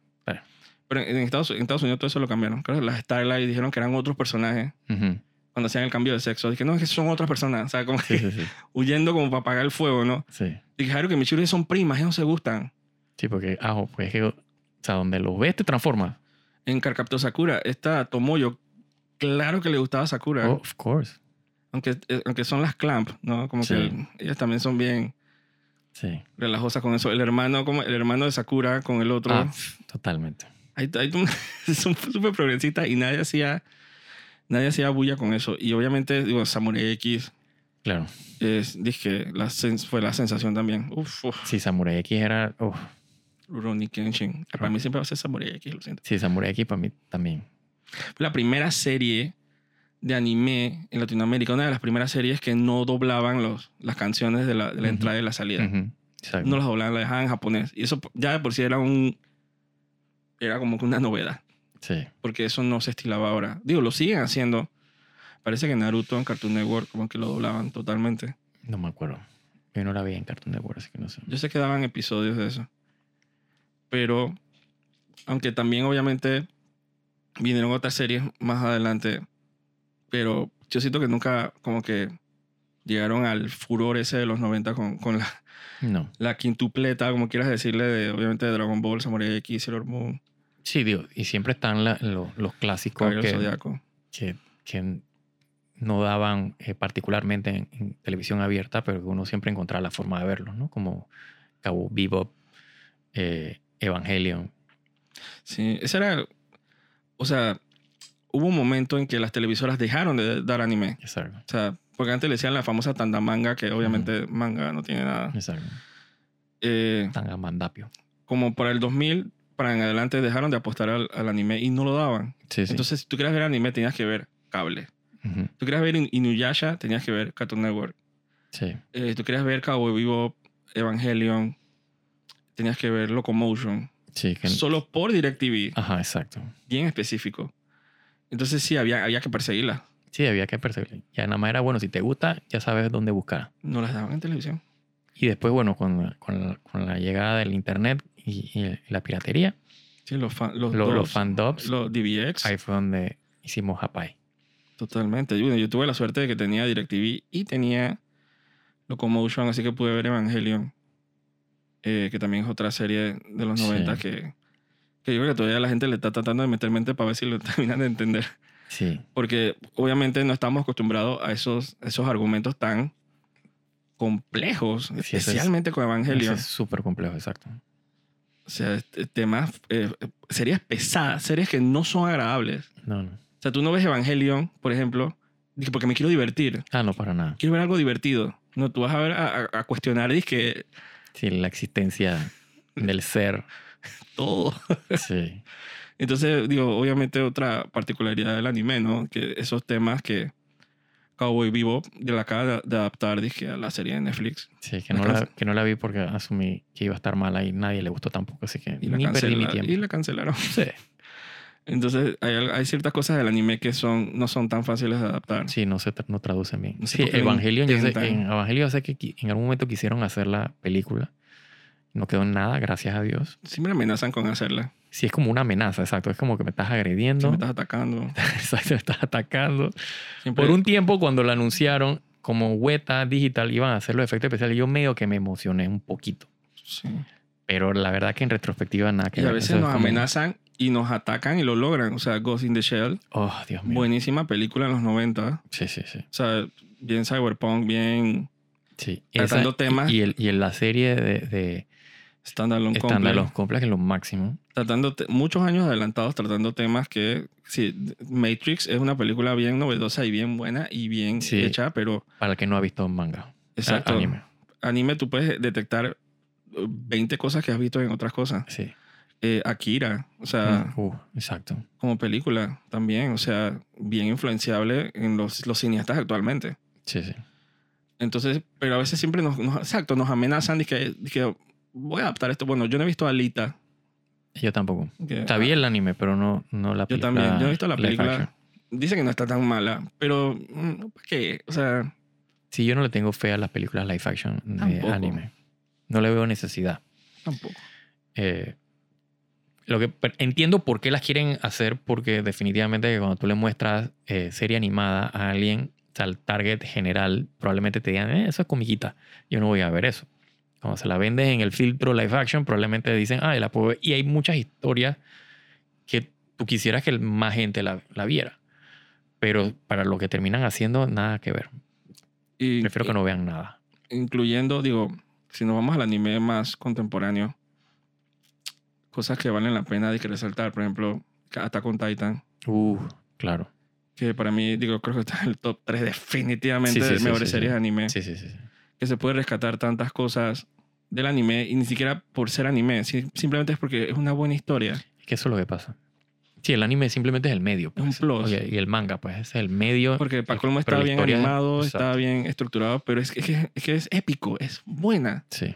Pero en Estados, en Estados Unidos todo eso lo cambiaron. Creo que las Starlight dijeron que eran otros personajes Ujú. cuando hacían el cambio de sexo. Dije, no, es que son otras personas. O sea, como Sí, que sí, sí. huyendo como para apagar el fuego, ¿no? Sí. Dije, Haru que Michiru son primas, ellos no se gustan. Sí, porque, ah, pues es que, sea, donde los ves te transforma. En Carcaptor Sakura, esta Tomoyo, claro que le gustaba Sakura. Oh, of course. Aunque, eh, aunque son las Clamp, ¿no? Como Sí. que ellas también son bien Sí. relajosas con eso. El hermano, como el hermano de Sakura con el otro. Ah, totalmente. Ahí, ahí tú- son súper progresistas y nadie hacía, nadie hacía bulla con eso. Y obviamente, digo, Samurai X, Claro. es, dije, la sens- fue la sensación también. Uf, uf. Sí, Samurai X era. uf. Rurouni Kenshin. Para mí siempre va a ser Samurai X, lo siento. Sí, Samurai X para mí también. La primera serie de anime en Latinoamérica, una de las primeras series que no doblaban los, las canciones de la, de la entrada y la salida. Exacto. No las doblaban, las dejaban en japonés. Y eso ya de por sí era un... Era como que una novedad. Sí. Porque eso no se estilaba ahora. Digo, lo siguen haciendo. Parece que Naruto en Cartoon Network como que lo doblaban totalmente. No me acuerdo. Yo no la vi en Cartoon Network, así que no sé. Yo sé que daban episodios de eso. Pero, aunque también obviamente vinieron otras series más adelante, pero yo siento que nunca como que llegaron al furor ese de los 90 con, con la, No. la quintupleta, como quieras decirle, de obviamente de Dragon Ball, Samurai X, Sailor Moon, Sí, digo, y siempre están la- lo- los clásicos que, que, que no daban eh, particularmente en, en televisión abierta, pero uno siempre encontraba la forma de verlos, ¿no? Como Cabo Bebop, eh, Evangelion. Sí, ese era, o sea, hubo un momento en que las televisoras dejaron de dar anime. Exacto. O sea, porque antes le decían la famosa tanda manga, que obviamente manga no tiene nada. Exacto. Eh, Tan mandapio. como para el 2000, para en adelante, dejaron de apostar al, al anime y no lo daban. Sí, sí. Entonces, si tú querías ver anime, tenías que ver cable. Si tú querías ver In- Inuyasha, tenías que ver Cartoon Network. Sí. Eh, tú querías ver Cowboy Vivo, Evangelion, tenías que ver Locomotion. Sí, que... Solo por DirecTV, Ajá, exacto. bien específico. Entonces, sí, había, había que perseguirla. Sí, había que perseguirlo. Ya nada más era, bueno, si te gusta, ya sabes dónde buscar. No las daban en televisión. Y después, bueno, con, con, la, con la llegada del internet y, y la piratería, Sí, los, fan, los, lo- los, dos, fandubs, los DVX. ahí fue donde hicimos Hapai. Totalmente. Yo, yo tuve la suerte de que tenía DirecTV y tenía Locomotion, así que pude ver Evangelion, eh, que también es otra serie de los Sí. 90 que, que yo creo que todavía la gente le está tratando de meter mente para ver si lo terminan de entender. Sí, Porque obviamente no estamos acostumbrados a esos, esos argumentos tan complejos, es- especialmente con Ese Evangelion. es súper complejo, exacto. O sea, este, temas, eh, series pesadas, series que no son agradables. No, no. O sea, tú no ves Evangelion, por ejemplo, porque me quiero divertir. Ah, no, para nada. quiero ver algo divertido. No, tú vas a ver a, a- a cuestionar que Sí, la existencia del ser. todo. Sí, Entonces, digo, obviamente otra particularidad del anime, ¿no? Que esos temas que Cowboy Vivo de la acaba de, adaptar, dije, a la serie de Netflix. sí que, no la, que no la vi porque asumí que iba a estar mala y nadie le gustó tampoco, así que Y ni perdí mi tiempo. y la cancelaron. Sí, Entonces, hay, hay ciertas cosas del anime que son, no son tan fáciles de adaptar. sí, no se tra- no traducen bien. No sé sí, Evangelion, yo sé, en Evangelion sé que en algún momento quisieron hacer la película. No quedó nada, gracias a Dios. Siempre amenazan con hacerla. Sí, es como una amenaza, exacto. Es como que me estás agrediendo. me estás atacando. Exacto, me estás atacando. Siempre, Por un tiempo, cuando lo anunciaron, como Weta Digital iban a hacer los efectos especiales, yo medio que me emocioné un poquito. Sí. Pero la verdad que en retrospectiva nada que Y a veces nos como- amenazan y nos atacan y lo logran. O sea, Ghost in the Shell, Oh, Dios mío. buenísima película en los 90. Sí, sí, sí. O sea, bien cyberpunk, bien sí. Tratando temas- Y, el- y en la serie de, de standalone Standalone complex. Complex es lo máximo. Tratando muchos años adelantados tratando temas que sí, Matrix es una película bien novedosa y bien buena y bien Sí. hecha, pero Para el que no ha visto manga. exacto. Anime. Anime tú puedes detectar eh, 20 cosas que has visto en otras cosas. Sí. Eh, Akira, o sea, Mm, uh, exacto. como película también, o sea, bien influenciable en los, los cineastas actualmente. Sí, sí. Entonces, pero a veces siempre nos, nos- exacto, nos amenazan de que, que voy a adaptar esto. Bueno, yo no he visto Alita. Yo tampoco. que- Sabía el anime, pero no, no la Yo película. también, yo he visto la película. action. Dice que no está tan mala, pero mm, ¿para qué? O sea, Sí, yo no le tengo fe a las películas live action de Tampoco. anime. No le veo necesidad. tampoco. Eh, lo que entiendo por qué las quieren hacer, porque definitivamente que cuando tú le muestras eh, serie animada a alguien, al target general, probablemente te digan, "Eh, eso es comiquita. Yo no voy a ver eso. Cuando se la vendes en el filtro live action, probablemente dicen, ah, la puedo ver". Y hay muchas historias que tú quisieras que más gente la, la viera. Pero para lo que terminan haciendo, nada que ver. Y, Prefiero que no vean nada. Incluyendo, digo, si nos vamos al anime más contemporáneo, cosas que valen la pena de que resaltar. Por ejemplo, Attack on Titan, Uh, claro. que para mí, digo, creo que está en el top 3 definitivamente Sí, sí, de mejores sí, series de anime. Sí, sí, sí. Que se puede rescatar tantas cosas del anime y ni siquiera por ser anime, si- simplemente es porque es una buena historia. Es que eso es lo que pasa. Sí, el anime simplemente es el medio. Es un pues. plus. Oye, y el manga, pues, es el medio. Porque para y- colmo está bien animado, está Exacto. bien estructurado, pero es es que- es que es épico, es buena. Sí.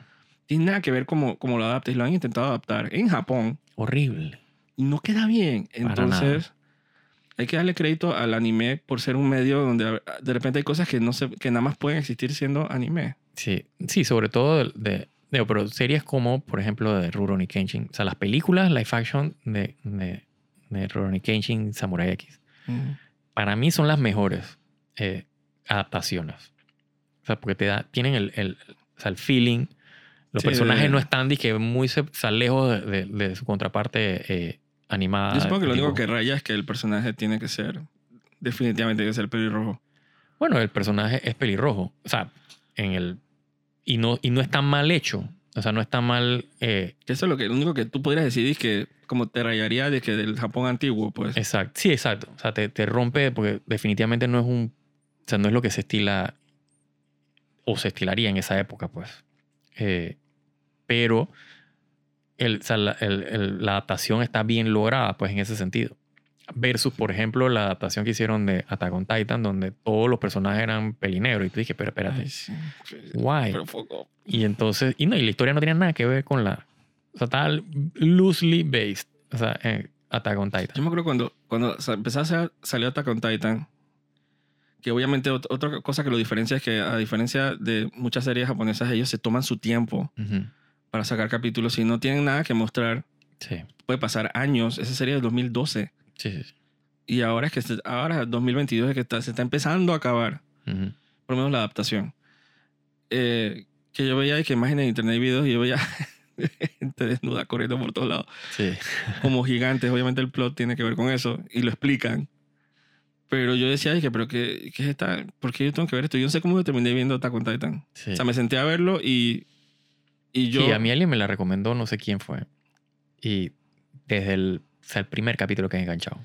Tiene nada que ver cómo, cómo lo adaptes. Lo han intentado adaptar en Japón Horrible. y no queda bien. Entonces, hay que darle crédito al anime por ser un medio donde de repente hay cosas que, no se, que nada más pueden existir siendo anime. Sí, sí, sobre todo de, de- pero series como, por ejemplo, de Rurouni Kenshin. O sea, las películas live action de, de, de Rurouni Kenshin Samurai X. Para mí son las mejores eh, adaptaciones. O sea, porque te da, tienen el, el, o sea, el feeling. Los Sí, personajes de- no están que muy se, lejos de, de- de su contraparte eh, animada. Yo supongo que lo único que raya es que el personaje tiene que ser, definitivamente tiene que ser pelirrojo. Bueno, el personaje es pelirrojo. O sea, en el. Y no, y no está mal hecho. O sea, no está mal. eh, eso es lo, que, lo único que tú podrías decir es que como te rayaría de que del Japón antiguo, pues. exacto. Sí, exacto. O sea, te, te rompe porque definitivamente no es un. O sea, no es lo que se estila. O se estilaría en esa época, pues. Eh, pero. El, o sea, la, el- el- la adaptación está bien lograda, pues, en ese sentido. Versus, por ejemplo, la adaptación que hicieron de Attack on Titan, donde todos los personajes eran pelinegros. Y tú dije, pero espérate. Ay, sí. Why? Pero foco. Y entonces, y no, y la historia no tenía nada que ver con la. O sea, estaba loosely based. O sea, en Attack on Yo Titan. me acuerdo cuando, cuando empezó a salió Attack on Titan, que obviamente ot- otra cosa que lo diferencia es que a diferencia de muchas series japonesas, ellos se toman su tiempo para sacar capítulos y no tienen nada que mostrar. Sí, Puede pasar años. Esa serie es del 2012. sí, sí. sí. Y ahora es que se- ahora 2022 es que está- se está empezando a acabar, por lo menos la adaptación. Eh, que yo veía que imágenes en internet y videos y yo veía gente desnuda corriendo por todos lados, Sí. como gigantes. Obviamente el plot tiene que ver con eso y lo explican. Pero yo decía, "Ay, que, pero qué, qué es esta? ¿Por qué yo tengo que ver esto? Yo no sé cómo yo terminé viendo Attack on Titan. sí. O sea, me senté a verlo y, y yo... Sí, a mí alguien me la recomendó, no sé quién fue. Y desde el, o sea, el primer capítulo que he enganchado.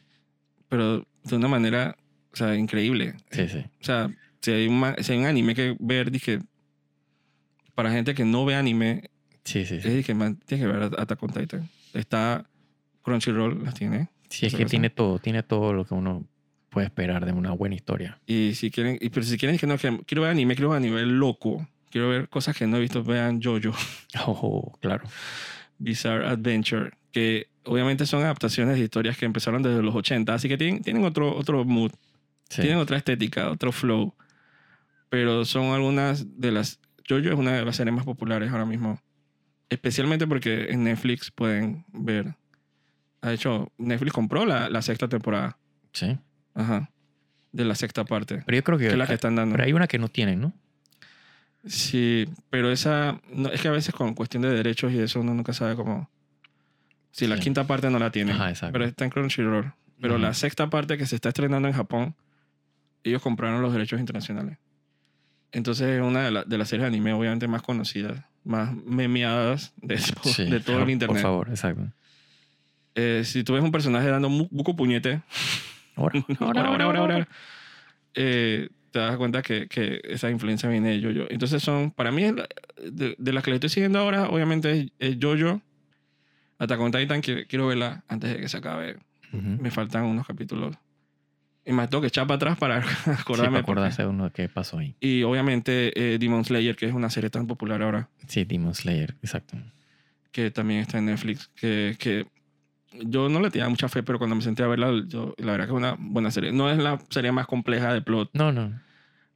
Pero de una manera, o sea, increíble. Sí, sí. O sea, si hay un, si hay un anime que ver, dije, para gente que no ve anime, Sí, sí, es sí. dije, man, tienes que ver Attack on Titan. Está Crunchyroll, las tiene. Sí, es que tiene todo, tiene todo lo que uno puede esperar de una buena historia. Y si quieren, y, pero si quieren que no, que quiero ver anime, quiero ver anime loco. Quiero ver cosas que no he visto, vean Jojo, Oh, claro. Bizarre Adventure, que obviamente son adaptaciones de historias que empezaron desde los 80, así que tienen, tienen otro, otro mood, Sí. tienen otra estética, otro flow. Pero son algunas de las... Jojo es una de las series más populares ahora mismo. Especialmente porque en Netflix pueden ver Ha hecho, Netflix compró la, la sexta temporada. Sí. Ajá. De la sexta parte. Pero yo creo que, Que es la que están dando. pero hay una que no tienen, ¿no? Sí, pero esa. No, es que a veces con cuestión de derechos y eso uno nunca sabe cómo. Si la Sí. quinta parte no la tiene. Ajá, exacto. Pero está en Crunchyroll. Pero Ujú. la sexta parte que se está estrenando en Japón, ellos compraron los derechos internacionales. Entonces es una de, la- de las series de anime obviamente más conocidas, más memeadas de, todo- Sí, de todo el internet. Por favor, exacto. Eh, si tú ves un personaje dando buco puñete, Ahora, ahora, ahora, ahora, ahora, eh, te das cuenta que, que esa influencia viene de Jojo. Entonces son, para mí, de, de las que le estoy siguiendo ahora, obviamente es, Jojo. Attack on Titan, quiero, quiero verla antes de que se acabe. Ujú. Me faltan unos capítulos. Y me tengo que echar para atrás para Sí, acordarme. porque- acordarse de uno qué pasó ahí. Y obviamente eh, Demon Slayer, que es una serie tan popular ahora, Sí, Demon Slayer, exacto. que también está en Netflix, que, que yo no le tenía mucha fe, pero cuando me senté a verla, yo, la verdad que es una buena serie. No es la serie más compleja de plot, No, no.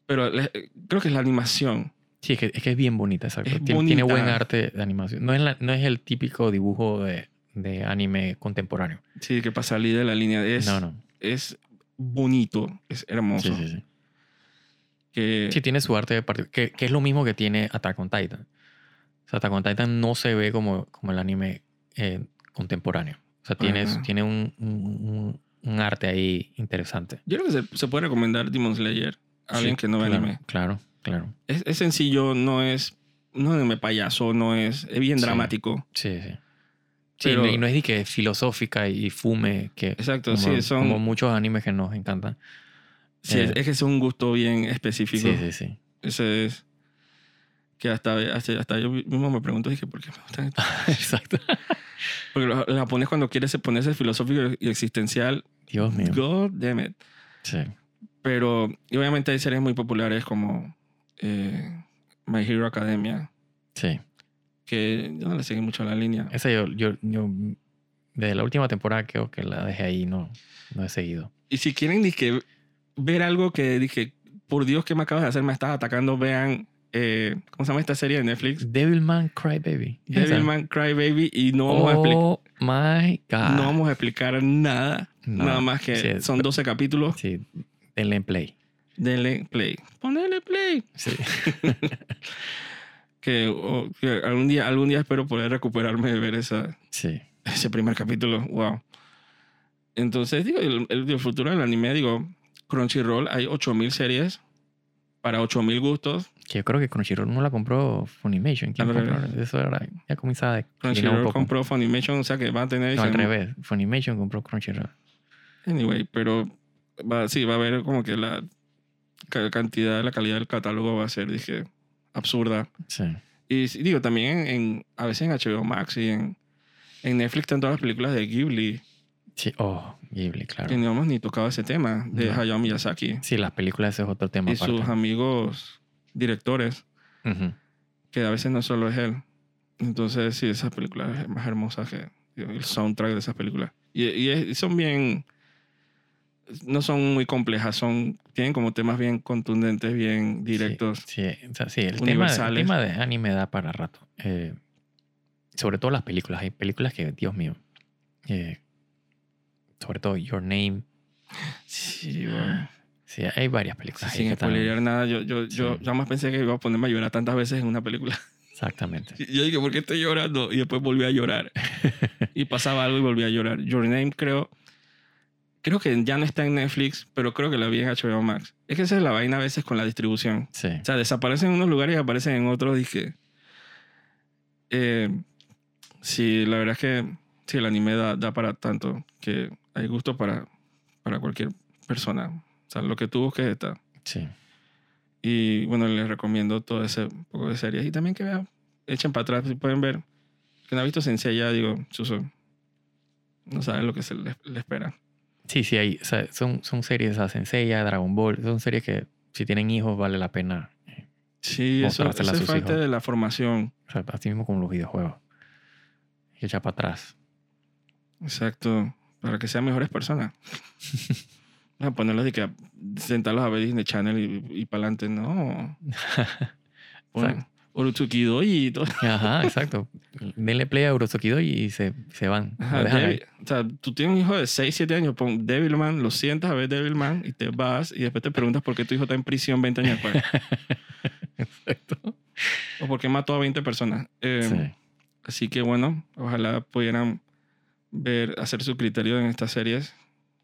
pero le- creo que es la animación. Sí, es que es, que es bien bonita, exacto. Tiene, tiene bonita. buen arte de animación. No es, la- no es el típico dibujo de, de anime contemporáneo. Sí, que para salir de la línea es, no, no. es bonito, es hermoso. Sí, sí, sí. Que, Sí, tiene su arte particular, que, que es lo mismo que tiene Attack on Titan. O sea, Attack on Titan no se ve como, como el anime eh, contemporáneo. O sea, tiene, Ajá. tiene un, un- un- arte ahí interesante. Yo creo que se, se puede recomendar Demon Slayer a alguien Sí, que no ve claro, anime. Claro, claro. Es, es sencillo, no es, no es payaso, no es, es bien Sí. dramático. Sí, sí. Sí, Pero- y no es de que es filosófica y fume, que Exacto, como, sí, son... como muchos animes que nos encantan. Sí, es, Eh. es que es un gusto bien específico. Sí, sí, sí. Ese es. Que hasta, hasta, hasta yo mismo me pregunto, dije, ¿por qué me gustan estos? Exacto. Porque los, los japoneses cuando quieren se ponerse filosófico y existencial, Dios mío. God damn it. Sí. Pero, y obviamente hay series muy populares como eh, My Hero Academia, Sí. que yo no le seguí mucho la línea. Esa yo, yo, yo, desde la última temporada creo que la dejé ahí, no, no he seguido. Y si quieren dije, ver algo que dije, por Dios, ¿qué me acabas de hacer? Me estás atacando, vean, eh, ¿cómo se llama esta serie de Netflix? Devilman Crybaby. Devilman Crybaby y no vamos a explicar. Oh my God. No vamos a explicar nada. No, Nada más que sí, son 12 capítulos. Sí, denle en play. Denle play. Ponele play. Sí. Que algún, día, algún día espero poder recuperarme de ver esa, sí. ese primer capítulo. Wow. Entonces, digo, el, el- el futuro del anime, digo, Crunchyroll, hay 8000 series para 8000 gustos. Que yo creo que Crunchyroll no la compró Funimation. ¿Quién Al compró? Eso era, ya comenzaba de Crunchyroll compró Funimation, o sea que van a tener. No, al revés. Funimation compró Crunchyroll. Anyway, pero va, sí, va a haber como que la ca- cantidad, la calidad del catálogo va a ser, dije, absurda. Sí. Y digo, también en- a veces en HBO Max y en, en Netflix están todas las películas de Ghibli, Sí. Oh, Ghibli, claro. que no hemos ni tocado ese tema, de No. Hayao Miyazaki Sí, las películas ese es otro tema y aparte. sus amigos directores, Ujú. que a veces no solo es él. Entonces, sí, esas películas es más hermosa que el soundtrack de esas películas. Y, y son bien, no son muy complejas, son, tienen como temas bien contundentes, bien directos. Sí, o sea, sí, el tema, el tema de anime da para rato. Eh, sobre todo las películas. Hay películas que, Dios mío. eh, sobre todo Your Name. Sí, bueno. Sí, hay varias películas. que Sin spoilear nada, yo, yo, yo Sí. jamás pensé que iba a ponerme a llorar tantas veces en una película. Exactamente. Y Yo dije, ¿por qué estoy llorando? Y después volví a llorar. y pasaba algo y volví a llorar. Your Name, creo. Creo que ya no está en Netflix, pero creo que la vi en HBO Max. Es que esa es la vaina a veces con la distribución. Sí. O sea, desaparecen en unos lugares y aparecen en otros. Dije. Eh, sí, la verdad es que sí, el anime da, da para tanto que hay gusto para, para cualquier persona. O sea, lo que tú busques está. Sí. Y bueno, les recomiendo todo ese poco de series. Y también que vean, echen para atrás, si pueden ver. Que no ha visto Sensei ya, digo, Suso. No saben lo que se le, le espera. Sí, sí, hay, o sea, son, son series, a Senseiya, Dragon Ball, son series que si tienen hijos vale la pena. eh, Sí, eso, eso a es parte hijos. de la formación. O sea, así mismo como los videojuegos. Y echar para atrás. Exacto. Para que sean mejores personas. a ponerlos y que sentarlos a ver Disney Channel y, y para adelante. No. Pon. Urutsukido y todo. Ajá, exacto. Denle play a Urotsukido y se, se van. Ajá. Devi- sea, tú tienes un hijo de 6, 7 años, pon Devilman, lo sientas a ver Devilman y te vas y después te preguntas por qué tu hijo está en prisión 20 años después. Exacto. o por qué mató a 20 personas. Eh, Sí. Así que bueno, ojalá pudieran ver, hacer su criterio en estas series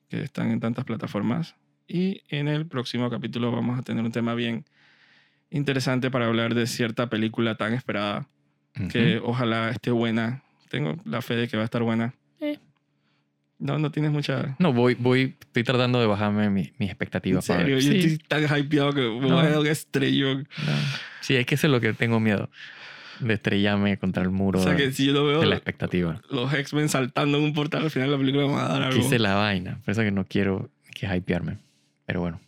que están en tantas plataformas. Y en el próximo capítulo vamos a tener un tema bien interesante para hablar de cierta película tan esperada que Ujú. ojalá esté buena. Tengo la fe de que va a estar buena. Eh. No, no tienes mucha... No, voy, voy, estoy tratando de bajarme mi- mis En expectativas. para serio, ver. yo Sí, estoy tan hypeado que me No. voy a dar un estrellón. no. Sí, es que eso es lo que tengo miedo. De estrellarme contra el muro O sea que si yo lo veo, de la expectativa. los X-Men saltando en un portal al final de la película me va a dar algo. Que hice la vaina. Por eso que no quiero que hypearme. Pero bueno.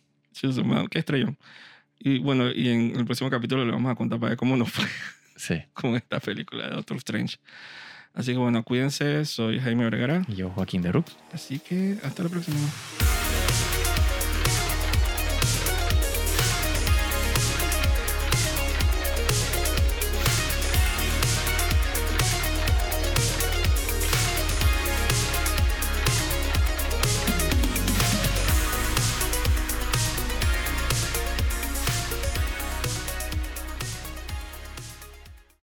Man, qué estrellón. Y bueno, y en el próximo capítulo le vamos a contar para ver cómo nos fue Sí. con esta película de Doctor Strange. Así que bueno, cuídense. Soy Jaime Vergara. Y yo, Joaquín de Rux. Así que hasta la próxima.